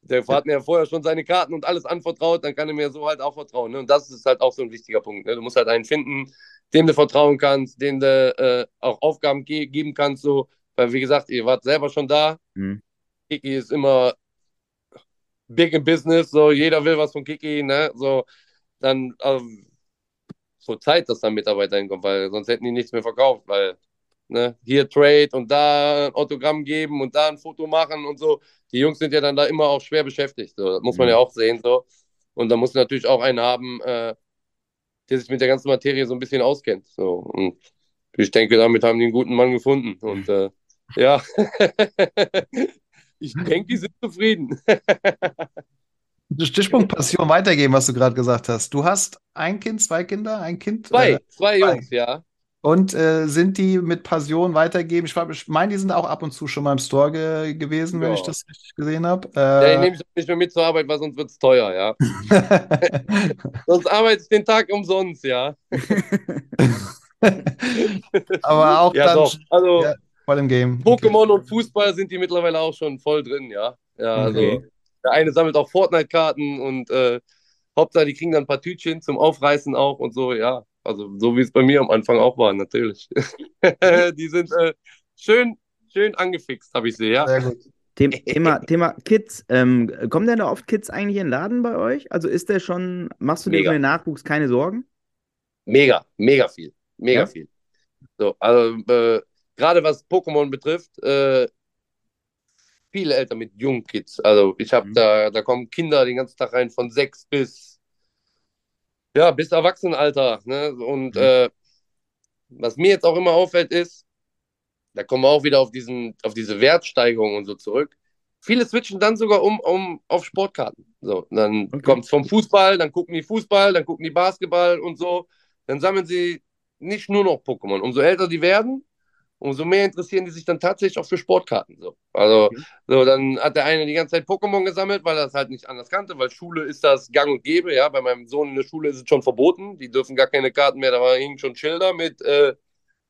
der hat mir ja vorher schon seine Karten und alles anvertraut, dann kann er mir so halt auch vertrauen. Ne? Und das ist halt auch so ein wichtiger Punkt. Ne? Du musst halt einen finden, dem du vertrauen kannst, dem du äh, auch Aufgaben ge geben kannst. So. Weil, wie gesagt, ihr wart selber schon da. Mhm. Kiki ist immer big in business, so jeder will was von Kiki, ne? So, dann ähm, so Zeit, dass dann Mitarbeiter hinkommen, weil sonst hätten die nichts mehr verkauft, weil ne, hier Trade und da ein Autogramm geben und da ein Foto machen und so. Die Jungs sind ja dann da immer auch schwer beschäftigt, so. Das muss man Mhm. ja auch sehen, so. Und da muss natürlich auch einen haben, äh, der sich mit der ganzen Materie so ein bisschen auskennt, so. Und ich denke, damit haben die einen guten Mann gefunden und äh, ja. Ich denke, die sind zufrieden. Stichpunkt Passion weitergeben, was du gerade gesagt hast. Du hast ein Kind, zwei Kinder, ein Kind. Zwei, Äh, zwei zwei. Jungs, ja. Und äh, sind die mit Passion weitergeben? Ich, ich meine, die sind auch ab und zu schon mal im Store ge gewesen, wenn Ja. ich das richtig gesehen habe. Ja, Äh, nehme ich auch nicht mehr mit zur Arbeit, weil sonst wird es teuer, ja. Sonst arbeite ich den Tag umsonst, ja. aber auch Ja, dann doch. Also ja, voll im Game. Pokémon und Fußball sind die mittlerweile auch schon voll drin, ja. Ja, also Okay. der eine sammelt auch Fortnite-Karten und äh, Hauptsache, die kriegen dann ein paar Tütchen zum Aufreißen auch und so, ja. Also so wie es bei mir am Anfang auch war, natürlich. die sind äh, schön, schön angefixt, habe ich sie, ja. Sehr gut. Them Thema, Thema Kids. Ähm, kommen denn da oft Kids eigentlich in den Laden bei euch? Also ist der schon, machst du dir um den Nachwuchs keine Sorgen? Mega, mega viel. Mega Ja? viel. So, also äh, gerade was Pokémon betrifft, äh, viele Eltern mit jungen Kids. Also ich habe Mhm. da, da kommen Kinder den ganzen Tag rein von sechs bis ja, bis Erwachsenenalter. Ne? Und Mhm. äh, was mir jetzt auch immer auffällt, ist, da kommen wir auch wieder auf diesen, auf diese Wertsteigerung und so zurück. Viele switchen dann sogar um, um auf Sportkarten. So, dann Okay. kommt es vom Fußball, dann gucken die Fußball, dann gucken die Basketball und so. Dann sammeln sie nicht nur noch Pokémon. Umso älter die werden, umso mehr interessieren die sich dann tatsächlich auch für Sportkarten. So. Also, Okay. so, dann hat der eine die ganze Zeit Pokémon gesammelt, weil er es halt nicht anders kannte, weil Schule ist das gang und gäbe. Ja, bei meinem Sohn in der Schule ist es schon verboten. Die dürfen gar keine Karten mehr. Da waren hingen schon Schilder mit äh,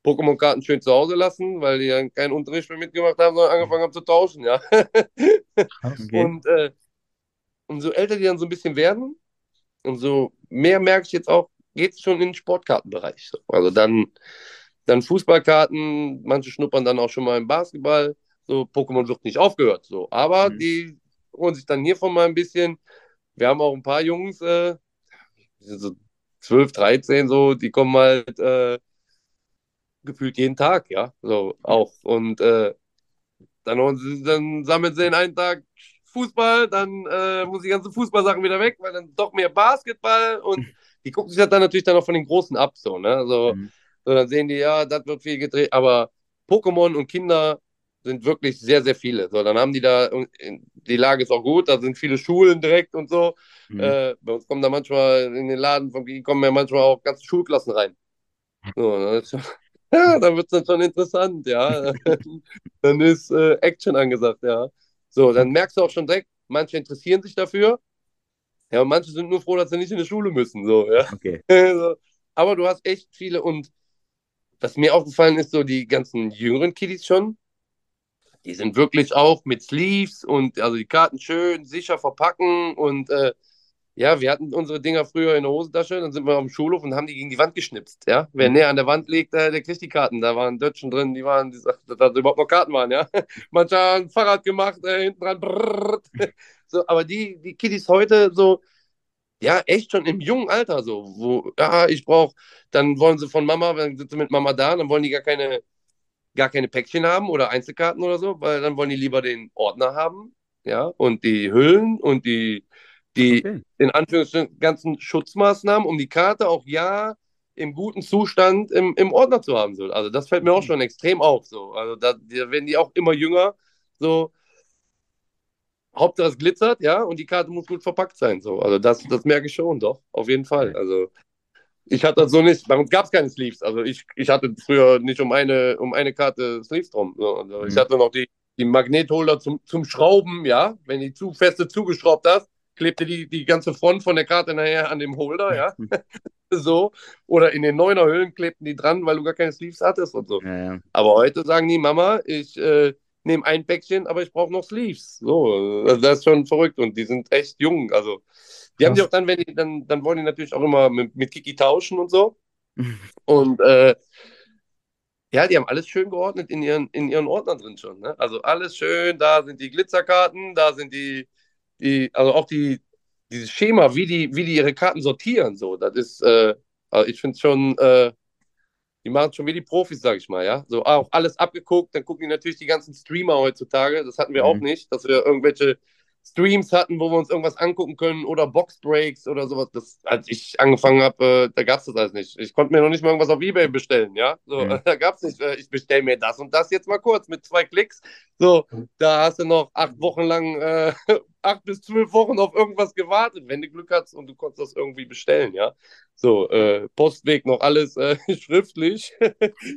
Pokémon-Karten schön zu Hause lassen, weil die dann keinen Unterricht mehr mitgemacht haben, sondern angefangen haben zu tauschen. Ja. Okay. Und äh, umso älter die dann so ein bisschen werden, umso mehr merke ich jetzt auch, geht es schon in den Sportkartenbereich. So. Also dann, dann Fußballkarten, manche schnuppern dann auch schon mal im Basketball. So, Pokémon wird nicht aufgehört. So. Aber Mhm. die holen sich dann hiervon mal ein bisschen. Wir haben auch ein paar Jungs, äh, so 12, 13 so, die kommen halt äh, gefühlt jeden Tag, ja, so auch. Und äh, dann, dann sammeln sie den einen Tag Fußball, dann äh, muss die ganzen Fußballsachen wieder weg, weil dann doch mehr Basketball und die gucken sich das dann natürlich dann auch von den Großen ab, so, ne? Also, Mhm. So, dann sehen die, ja, das wird viel gedreht, aber Pokémon und Kinder sind wirklich sehr, sehr viele. So, dann haben die da, die Lage ist auch gut, da sind viele Schulen direkt und so. Mhm. Äh, bei uns kommen da manchmal in den Laden von kommen ja manchmal auch ganze Schulklassen rein. So, dann schon, ja, dann wird es dann schon interessant, ja. dann ist äh, Action angesagt, ja. So, dann merkst du auch schon direkt, manche interessieren sich dafür. Ja, und manche sind nur froh, dass sie nicht in die Schule müssen, so, ja. Okay. So. Aber du hast echt viele und was mir aufgefallen ist, so die ganzen jüngeren Kiddies schon, die sind wirklich auch mit Sleeves und also die Karten schön sicher verpacken und äh, ja, wir hatten unsere Dinger früher in der Hosentasche, dann sind wir am Schulhof und haben die gegen die Wand geschnipst, ja. Wer näher an der Wand liegt, der, der kriegt die Karten. Da waren Dötschen drin, die waren, die, dass da überhaupt noch Karten waren, ja. Manche haben ein Fahrrad gemacht, äh, hinten dran, so, aber die, die Kiddies heute so, ja, echt schon im jungen Alter so, wo, ja, ich brauche, dann wollen sie von Mama, dann sind sie mit Mama da, dann wollen die gar keine, gar keine Päckchen haben oder Einzelkarten oder so, weil dann wollen die lieber den Ordner haben, ja, und die Hüllen und die, die Okay. in Anführungsstrichen ganzen Schutzmaßnahmen, um die Karte auch ja im guten Zustand im, im Ordner zu haben. So. Also das fällt mir auch schon extrem auf. So. Also da, da werden die auch immer jünger. So. Hauptsache es glitzert, ja, und die Karte muss gut verpackt sein. So. Also das, das merke ich schon, doch, auf jeden Fall. Also ich hatte das so nicht, bei uns gab es keine Sleeves. Also ich, ich hatte früher nicht um eine, um eine Karte Sleeves drum. So. Also Ich Mhm. hatte noch die, die Magnetholder zum, zum Schrauben, ja. Wenn die zu feste zugeschraubt hast, klebte die, die ganze Front von der Karte nachher an dem Holder, ja. so. Oder in den Neunerhüllen klebten die dran, weil du gar keine Sleeves hattest und so. Ja, ja. Aber heute sagen die, Mama, ich äh, nehme ein Päckchen, aber ich brauche noch Sleeves. So, also das ist schon verrückt und die sind echt jung. Also die haben die auch dann, wenn die, dann, dann wollen die natürlich auch immer mit, mit Kiki tauschen und so. Und äh, ja, die haben alles schön geordnet in ihren, in ihren Ordnern drin schon. Ne? Also alles schön, da sind die Glitzerkarten, da sind die, die also auch die, dieses Schema, wie die, wie die ihre Karten sortieren, so, das ist, äh, also ich finde schon, äh, die machen schon wie die Profis, sag ich mal, ja. So auch alles abgeguckt, dann gucken die natürlich die ganzen Streamer heutzutage. Das hatten wir auch Mhm. nicht, dass wir irgendwelche Streams hatten, wo wir uns irgendwas angucken können oder Boxbreaks oder sowas. Das, als ich angefangen habe, äh, da gab es das alles nicht. Ich konnte mir noch nicht mal irgendwas auf Ebay bestellen, ja. So, Mhm. da gab es nicht, äh, ich bestelle mir das und das jetzt mal kurz mit zwei Klicks. So, da hast du noch acht Wochen lang, äh, acht bis zwölf Wochen auf irgendwas gewartet, wenn du Glück hast und du konntest das irgendwie bestellen, ja. So, äh, Postweg noch alles äh, schriftlich,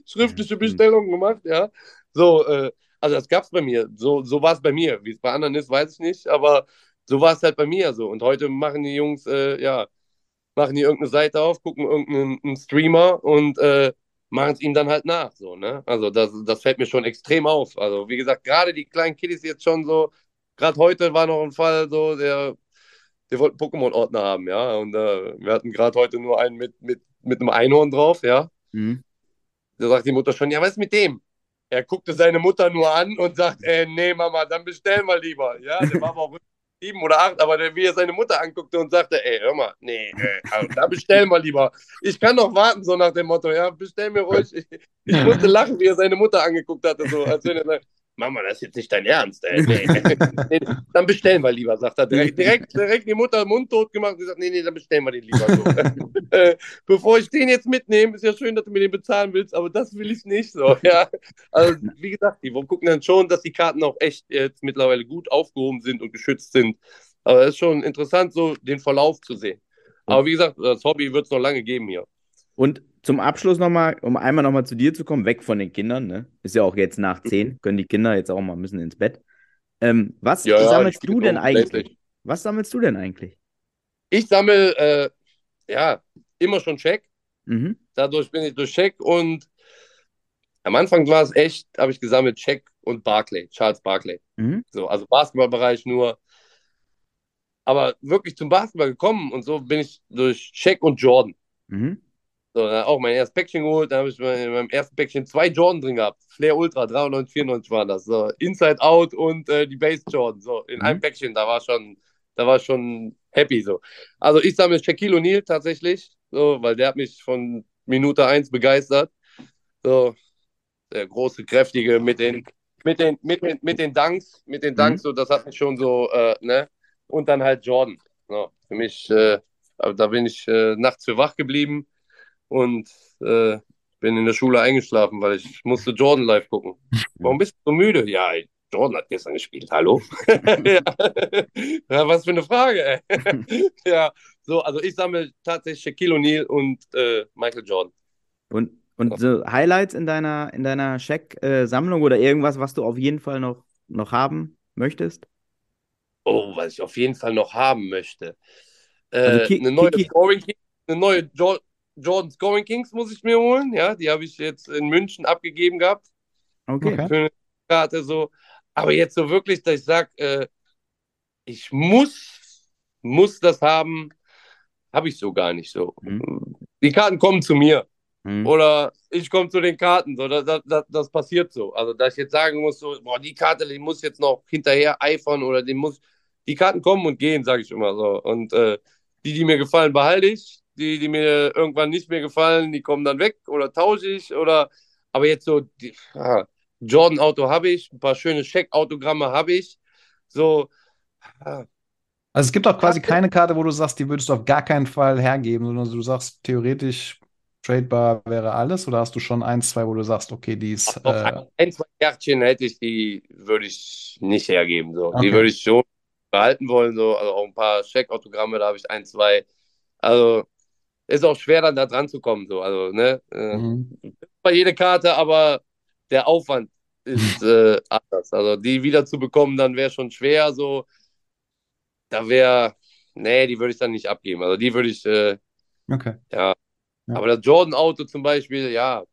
schriftliche Mhm. Bestellungen gemacht, ja. So, äh, also das gab es bei mir. So, so war es bei mir. Wie es bei anderen ist, weiß ich nicht, aber so war es halt bei mir so. Und heute machen die Jungs, äh, ja, machen die irgendeine Seite auf, gucken irgendeinen einen Streamer und äh, machen es ihm dann halt nach, so, ne? Also das, das fällt mir schon extrem auf. Also wie gesagt, gerade die kleinen Kiddies jetzt schon so, gerade heute war noch ein Fall so, der, der wollte einen Pokémon-Ordner haben, ja, und äh, wir hatten gerade heute nur einen mit, mit, mit einem Einhorn drauf, ja. Mhm. Da sagt die Mutter schon, ja, was ist mit dem? Er guckte seine Mutter nur an und sagt, äh, nee, Mama, dann bestell mal lieber. Ja, der war aber auch sieben oder acht, aber der, wie er seine Mutter anguckte und sagte, ey, hör mal, nee, äh, also, da bestell mal lieber. Ich kann doch warten, so nach dem Motto, ja, bestell mir ruhig. Ich, ich musste lachen, wie er seine Mutter angeguckt hatte, so, als wenn er sagt, Mama, das ist jetzt nicht dein Ernst, ey. Nee, nee, dann bestellen wir lieber, sagt er. Direkt, direkt, direkt die Mutter mundtot gemacht und gesagt, nee, nee, dann bestellen wir den lieber so. äh, bevor ich den jetzt mitnehme, ist ja schön, dass du mir den bezahlen willst, aber das will ich nicht so, ja. Also, wie gesagt, die gucken dann schon, dass die Karten auch echt jetzt mittlerweile gut aufgehoben sind und geschützt sind. Aber es ist schon interessant, so den Verlauf zu sehen. Aber wie gesagt, das Hobby wird es noch lange geben hier. Und zum Abschluss nochmal, um einmal nochmal zu dir zu kommen, weg von den Kindern, ne? Ist ja auch jetzt nach Mhm. 10, können die Kinder jetzt auch mal müssen ins Bett. Ähm, was Ja, sammelst du denn eigentlich? Was sammelst du denn eigentlich? Ich sammle, äh, ja, immer schon Check. Mhm. Dadurch bin ich durch Check und am Anfang war es echt, habe ich gesammelt Check und Barclay, Charles Barclay. Mhm. So, also Basketballbereich nur. Aber wirklich zum Basketball gekommen und so bin ich durch Check und Jordan. Mhm. So, dann auch mein erstes Päckchen geholt, da habe ich in meinem ersten Päckchen zwei Jordan drin gehabt. Flair Ultra, 93, 94 waren das. So, Inside Out und äh, die Base Jordan. So, in Mhm. einem Päckchen, da war schon, da war schon happy so. Also ich sammle Shaquille O'Neal tatsächlich. so, weil der hat mich von Minute 1 begeistert. So, der große, kräftige mit den, mit den, mit den, mit den Dunks, mit den Dunks, Mhm. so, das hat mich schon so, äh, ne? Und dann halt Jordan. So, für mich, äh, aber da bin ich äh, nachts für wach geblieben und äh, bin in der Schule eingeschlafen, weil ich musste Jordan live gucken. Warum bist du so müde? Ja, Jordan hat gestern gespielt, hallo? ja. ja, was für eine Frage, ey. ja, so, also ich sammle tatsächlich Shaquille O'Neal und äh, Michael Jordan. Und, und so Highlights in deiner, in deiner Scheck-Sammlung oder irgendwas, was du auf jeden Fall noch, noch haben möchtest? Oh, was ich auf jeden Fall noch haben möchte. Äh, Also eine neue Scoring eine neue jo Jordan Scoring Kings muss ich mir holen. Ja, die habe ich jetzt in München abgegeben gehabt. Okay. Für eine Karte so. Aber jetzt so wirklich, dass ich sage, äh, ich muss, muss das haben, habe ich so gar nicht so. Mhm. Die Karten kommen zu mir. Mhm. Oder ich komme zu den Karten. So, das, das, das, das passiert so. Also, dass ich jetzt sagen muss, so, boah, die Karte, die muss jetzt noch hinterher eifern oder die muss. Die Karten kommen und gehen, sage ich immer so. Und äh, die, die mir gefallen, behalte ich. Die, die mir irgendwann nicht mehr gefallen, die kommen dann weg oder tausche ich. Oder aber jetzt so, die, ah, Jordan-Auto habe ich, ein paar schöne Scheck-Autogramme habe ich. So, ah, Also es gibt auch quasi keine Karte, wo du sagst, die würdest du auf gar keinen Fall hergeben, sondern du sagst, theoretisch tradebar wäre alles, oder hast du schon eins, zwei, wo du sagst, okay, die ist äh, ein, ein, zwei Kärtchen hätte ich, die würde ich nicht hergeben. So. Okay. Die würde ich schon behalten wollen. So. Also auch ein paar Scheckautogramme, da habe ich ein, zwei. Also ist auch schwer, dann da dran zu kommen. So. Also, ne? äh, mhm. bei jeder Karte, aber der Aufwand ist äh, anders. Also die wieder zu bekommen, dann wäre schon schwer. So. Da wäre, nee, die würde ich dann nicht abgeben. Also die würde ich, äh, okay. ja. Ja. Aber das Jordan-Auto zum Beispiel, ja.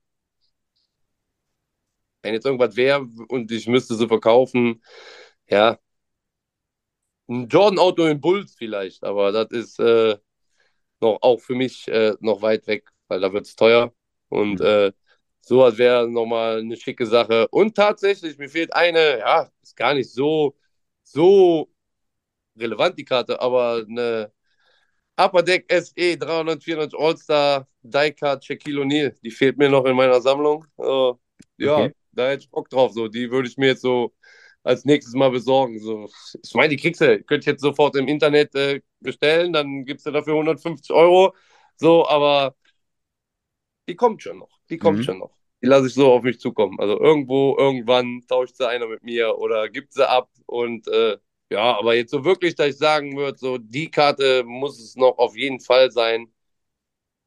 Wenn jetzt irgendwas wäre und ich müsste sie verkaufen, ja. Ein Jordan-Auto in Bulls vielleicht, aber das ist äh, noch auch für mich äh, noch weit weg, weil da wird es teuer. Und äh, sowas wäre nochmal eine schicke Sache. Und tatsächlich, mir fehlt eine, ja, ist gar nicht so, so relevant, die Karte, aber eine Upper Deck SE 394 All-Star Diecard Shaquille O'Neal. Die fehlt mir noch in meiner Sammlung. Äh, ja, Okay. da hätte ich Bock drauf. So, die würde ich mir jetzt so als nächstes mal besorgen. So, ich meine, die kriegst du, könnte ich jetzt sofort im Internet äh, bestellen, dann gibst du dafür 150 Euro. So, aber die kommt schon noch. Die kommt Mhm. schon noch. Die lasse ich so auf mich zukommen. Also irgendwo, irgendwann tauscht sie einer mit mir oder gibt sie ab und äh, ja, aber jetzt so wirklich, dass ich sagen würde, so die Karte muss es noch auf jeden Fall sein.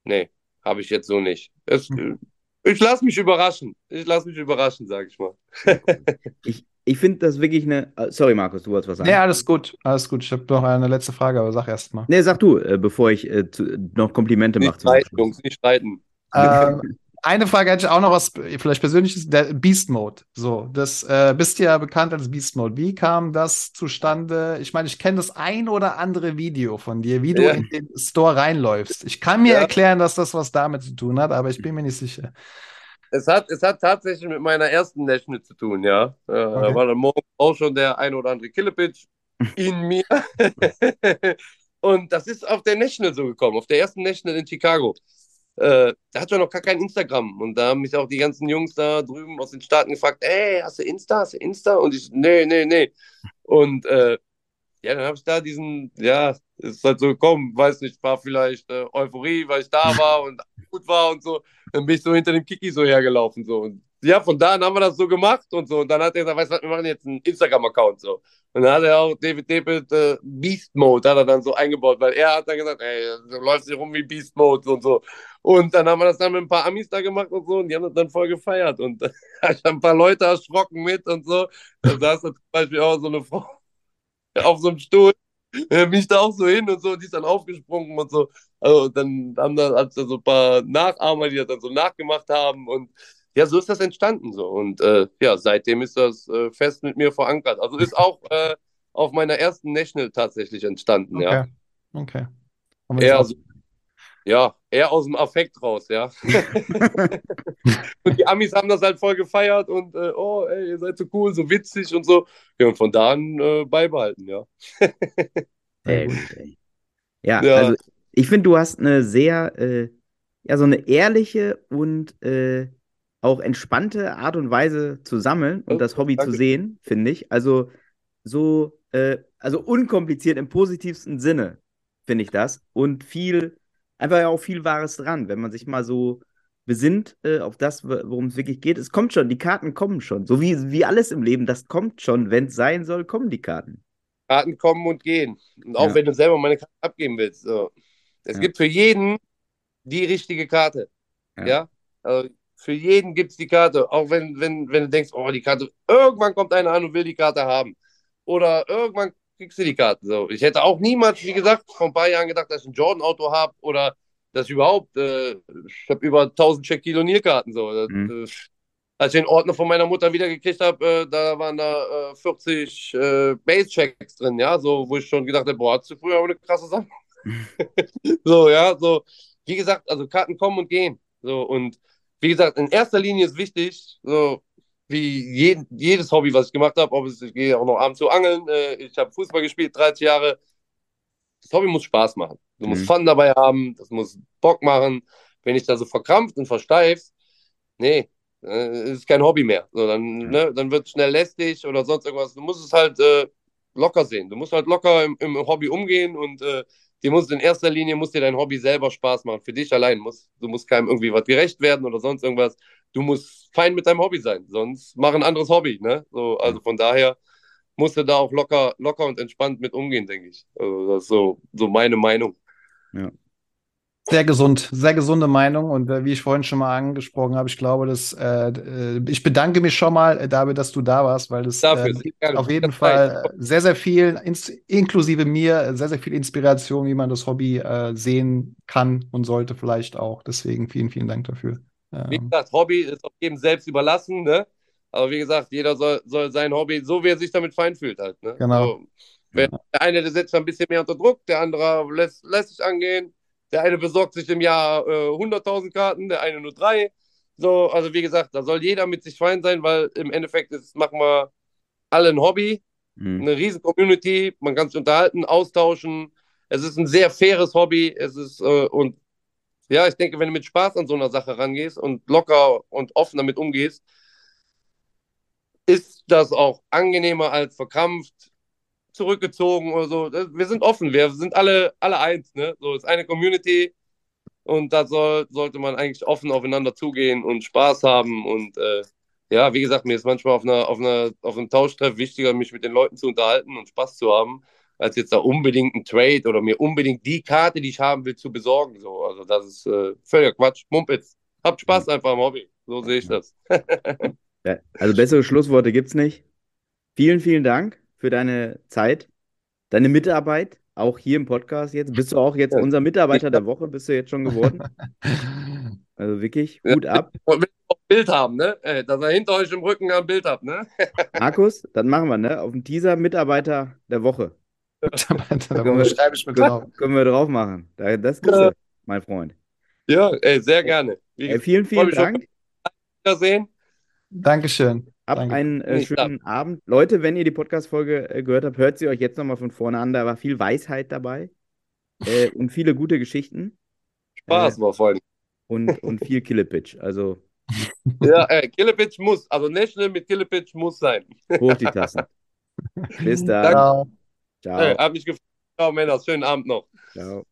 Nee, habe ich jetzt so nicht. Es, Mhm. Ich lasse mich überraschen. Ich lasse mich überraschen, sage ich mal. Ich, ich finde das wirklich eine. äh, Sorry, Markus, du wolltest was sagen. Nee, alles gut, alles gut. Ich habe noch eine letzte Frage, aber sag erst mal. Nee, sag du, äh, bevor ich äh, zu, noch Komplimente mache Nicht streiten. Jungs, nicht streiten. Ähm, eine Frage hätte ich auch noch was, vielleicht persönliches, der Beast Mode. So, das äh, bist ja bekannt als Beast Mode. Wie kam das zustande? Ich meine, ich kenne das ein oder andere Video von dir, wie du Ja. in den Store reinläufst. Ich kann mir Ja. erklären, dass das was damit zu tun hat, aber ich bin mir nicht sicher. Es hat, es hat tatsächlich mit meiner ersten National zu tun, ja. Äh, Da Okay. war dann morgen auch schon der ein oder andere Killepitch in mir. Und das ist auf der National so gekommen, auf der ersten National in Chicago. Äh, da hat man noch gar kein Instagram. Und da haben mich auch die ganzen Jungs da drüben aus den Staaten gefragt, ey, hast du Insta, hast du Insta? Und ich, nee, nee, nee. Und äh, ja, dann habe ich da diesen, ja, ist halt so gekommen, weiß nicht, war vielleicht äh, Euphorie, weil ich da war und gut war und so. Dann bin ich so hinter dem Kiki so hergelaufen so. Und ja, von da an haben wir das so gemacht und so. Und dann hat er gesagt, weißt du was, wir machen jetzt einen Instagram-Account so. Und dann hat er auch David David äh, Beast Mode hat er dann so eingebaut, weil er hat dann gesagt, ey, du läufst hier rum wie Beast Mode und so. Und dann haben wir das dann mit ein paar Amis da gemacht und so und die haben das dann voll gefeiert. Und ich habe ein paar Leute erschrocken mit und so. Da saß da zum Beispiel auch so eine Frau auf so einem Stuhl. Äh, bin ich da auch so hin und so, die ist dann aufgesprungen und so. Also dann haben da, hat's da so ein paar Nachahmer, die das dann so nachgemacht haben und ja, so ist das entstanden so. Und äh, ja, seitdem ist das äh, fest mit mir verankert. Also ist auch äh, auf meiner ersten National tatsächlich entstanden, ja. Okay. Okay. Wir Eher, das so, ja, eher aus dem Affekt raus, ja. und die Amis haben das halt voll gefeiert und äh, oh, ey, ihr seid so cool, so witzig und so. Ja, und von da an äh, beibehalten, ja. Sehr gut, ey. Ja, Ja. also Ich finde, du hast eine sehr, äh, ja, so eine ehrliche und äh, auch entspannte Art und Weise zu sammeln und Oh, das Hobby zu danke. sehen, finde ich. Also so, äh, also unkompliziert im positivsten Sinne, finde ich das. Und viel, einfach ja auch viel Wahres dran, wenn man sich mal so besinnt äh, auf das, wo- worum es wirklich geht. Es kommt schon, die Karten kommen schon. So wie, wie alles im Leben, das kommt schon. Wenn es sein soll, kommen die Karten. Karten kommen und gehen. Und auch Ja. wenn du selber meine Karte abgeben willst. So. Es Ja. gibt für jeden die richtige Karte. Ja. Ja. Also für jeden gibt es die Karte. Auch wenn, wenn, wenn du denkst, oh, die Karte, irgendwann kommt einer an und will die Karte haben. Oder irgendwann kriegst du die Karte. So. Ich hätte auch niemals, wie gesagt, vor ein paar Jahren gedacht, dass ich ein Jordan-Auto habe oder dass ich überhaupt, äh, ich habe über 1000 Shaquille O'Neal-Karten. So. Das, Mhm. äh, als ich den Ordner von meiner Mutter wiedergekriegt habe, äh, da waren da äh, 40 äh, Base-Checks drin, ja, so, wo ich schon gedacht habe, boah, hast du früher aber eine krasse Sache. so, ja, so, wie gesagt, also Karten kommen und gehen. So, und wie gesagt, in erster Linie ist wichtig, so, wie jeden, jedes Hobby, was ich gemacht habe, ob es, ich gehe auch noch abends zu angeln, äh, ich habe Fußball gespielt, 30 Jahre. Das Hobby muss Spaß machen. Du musst Mhm. Fun dabei haben, das muss Bock machen. Wenn ich da so verkrampft und versteift, nee, äh, ist kein Hobby mehr. So, dann, ne, dann wird es schnell lästig oder sonst irgendwas. Du musst es halt äh, locker sehen. Du musst halt locker im, im Hobby umgehen und äh, dir muss in erster Linie muss dir dein Hobby selber Spaß machen. Für dich allein muss du musst keinem irgendwie was gerecht werden oder sonst irgendwas. Du musst fein mit deinem Hobby sein, sonst mach ein anderes Hobby. Ne? So, also von daher musst du da auch locker, locker und entspannt mit umgehen, denke ich. Also das ist so, so meine Meinung. Sehr gesund, sehr gesunde Meinung. Und äh, wie ich vorhin schon mal angesprochen habe, ich glaube, dass äh, äh, ich bedanke mich schon mal, äh, David, dass du da warst, weil das Dafür, äh, auf jeden. Fall äh, sehr, sehr viel, inklusive mir, sehr, sehr viel Inspiration, wie man das Hobby sehen kann und sollte vielleicht auch. Deswegen vielen, vielen Dank dafür. Wie Ähm, gesagt, Hobby ist auch jedem selbst überlassen, ne? Aber wie gesagt, jeder soll, soll sein Hobby, so wie er sich damit fein fühlt halt, ne? Genau. So, wenn, Der eine, der setzt ein bisschen mehr unter Druck, der andere lässt, lässt sich angehen. Der eine besorgt sich im Jahr äh, 100.000 Karten, der eine nur drei. So, also wie gesagt, da soll jeder mit sich fein sein, weil im Endeffekt ist, machen wir alle ein Hobby, Mhm. eine riesen Community, man kann sich unterhalten, austauschen. Es ist ein sehr faires Hobby. Es ist, äh, und ja, ich denke, wenn du mit Spaß an so einer Sache rangehst und locker und offen damit umgehst, ist das auch angenehmer als verkrampft, zurückgezogen oder so. Wir sind offen, wir sind alle, alle eins, ne? So ist eine Community und da soll, sollte man eigentlich offen aufeinander zugehen und Spaß haben und äh, ja, wie gesagt, mir ist manchmal auf einer, auf einer, auf einem Tauschtreff wichtiger, mich mit den Leuten zu unterhalten und Spaß zu haben, als jetzt da unbedingt ein Trade oder mir unbedingt die Karte, die ich haben will, zu besorgen. So, also das ist äh, völliger Quatsch. Mumpitz. Habt Spaß einfach am Hobby. So sehe ich das. Ja, also bessere Schlussworte gibt's nicht. Vielen, vielen Dank für deine Zeit, deine Mitarbeit, auch hier im Podcast jetzt. Bist du auch jetzt Ja. unser Mitarbeiter der Woche, bist du jetzt schon geworden? Also wirklich, Hut ab. Und auch Bild haben, ne? Dass er hinter euch im Rücken ein Bild habt, ne? Markus, dann machen wir, ne? Auf dem Teaser Mitarbeiter der Woche. Da schreibe ich mit drauf. Können wir drauf machen. Da- Das kriegst Ja. mein Freund. Ja, ey, sehr gerne. Ey, vielen, vielen Dank. Wiedersehen. Dankeschön. Habt Danke. einen äh, Nee, schönen Abend. Leute, wenn ihr die Podcast-Folge äh, gehört habt, hört sie euch jetzt nochmal von vorne an. Da war viel Weisheit dabei äh, und viele gute Geschichten Spaß war vorhin. und, und viel Killepitch. Also Ja, ey, Killepitch muss. Also National mit Killepitch muss sein. hoch die Tassen. Bis dann. Ciao. Ciao. Ey, hab mich gefreut. Ciao, Männer. Schönen Abend noch. Ciao.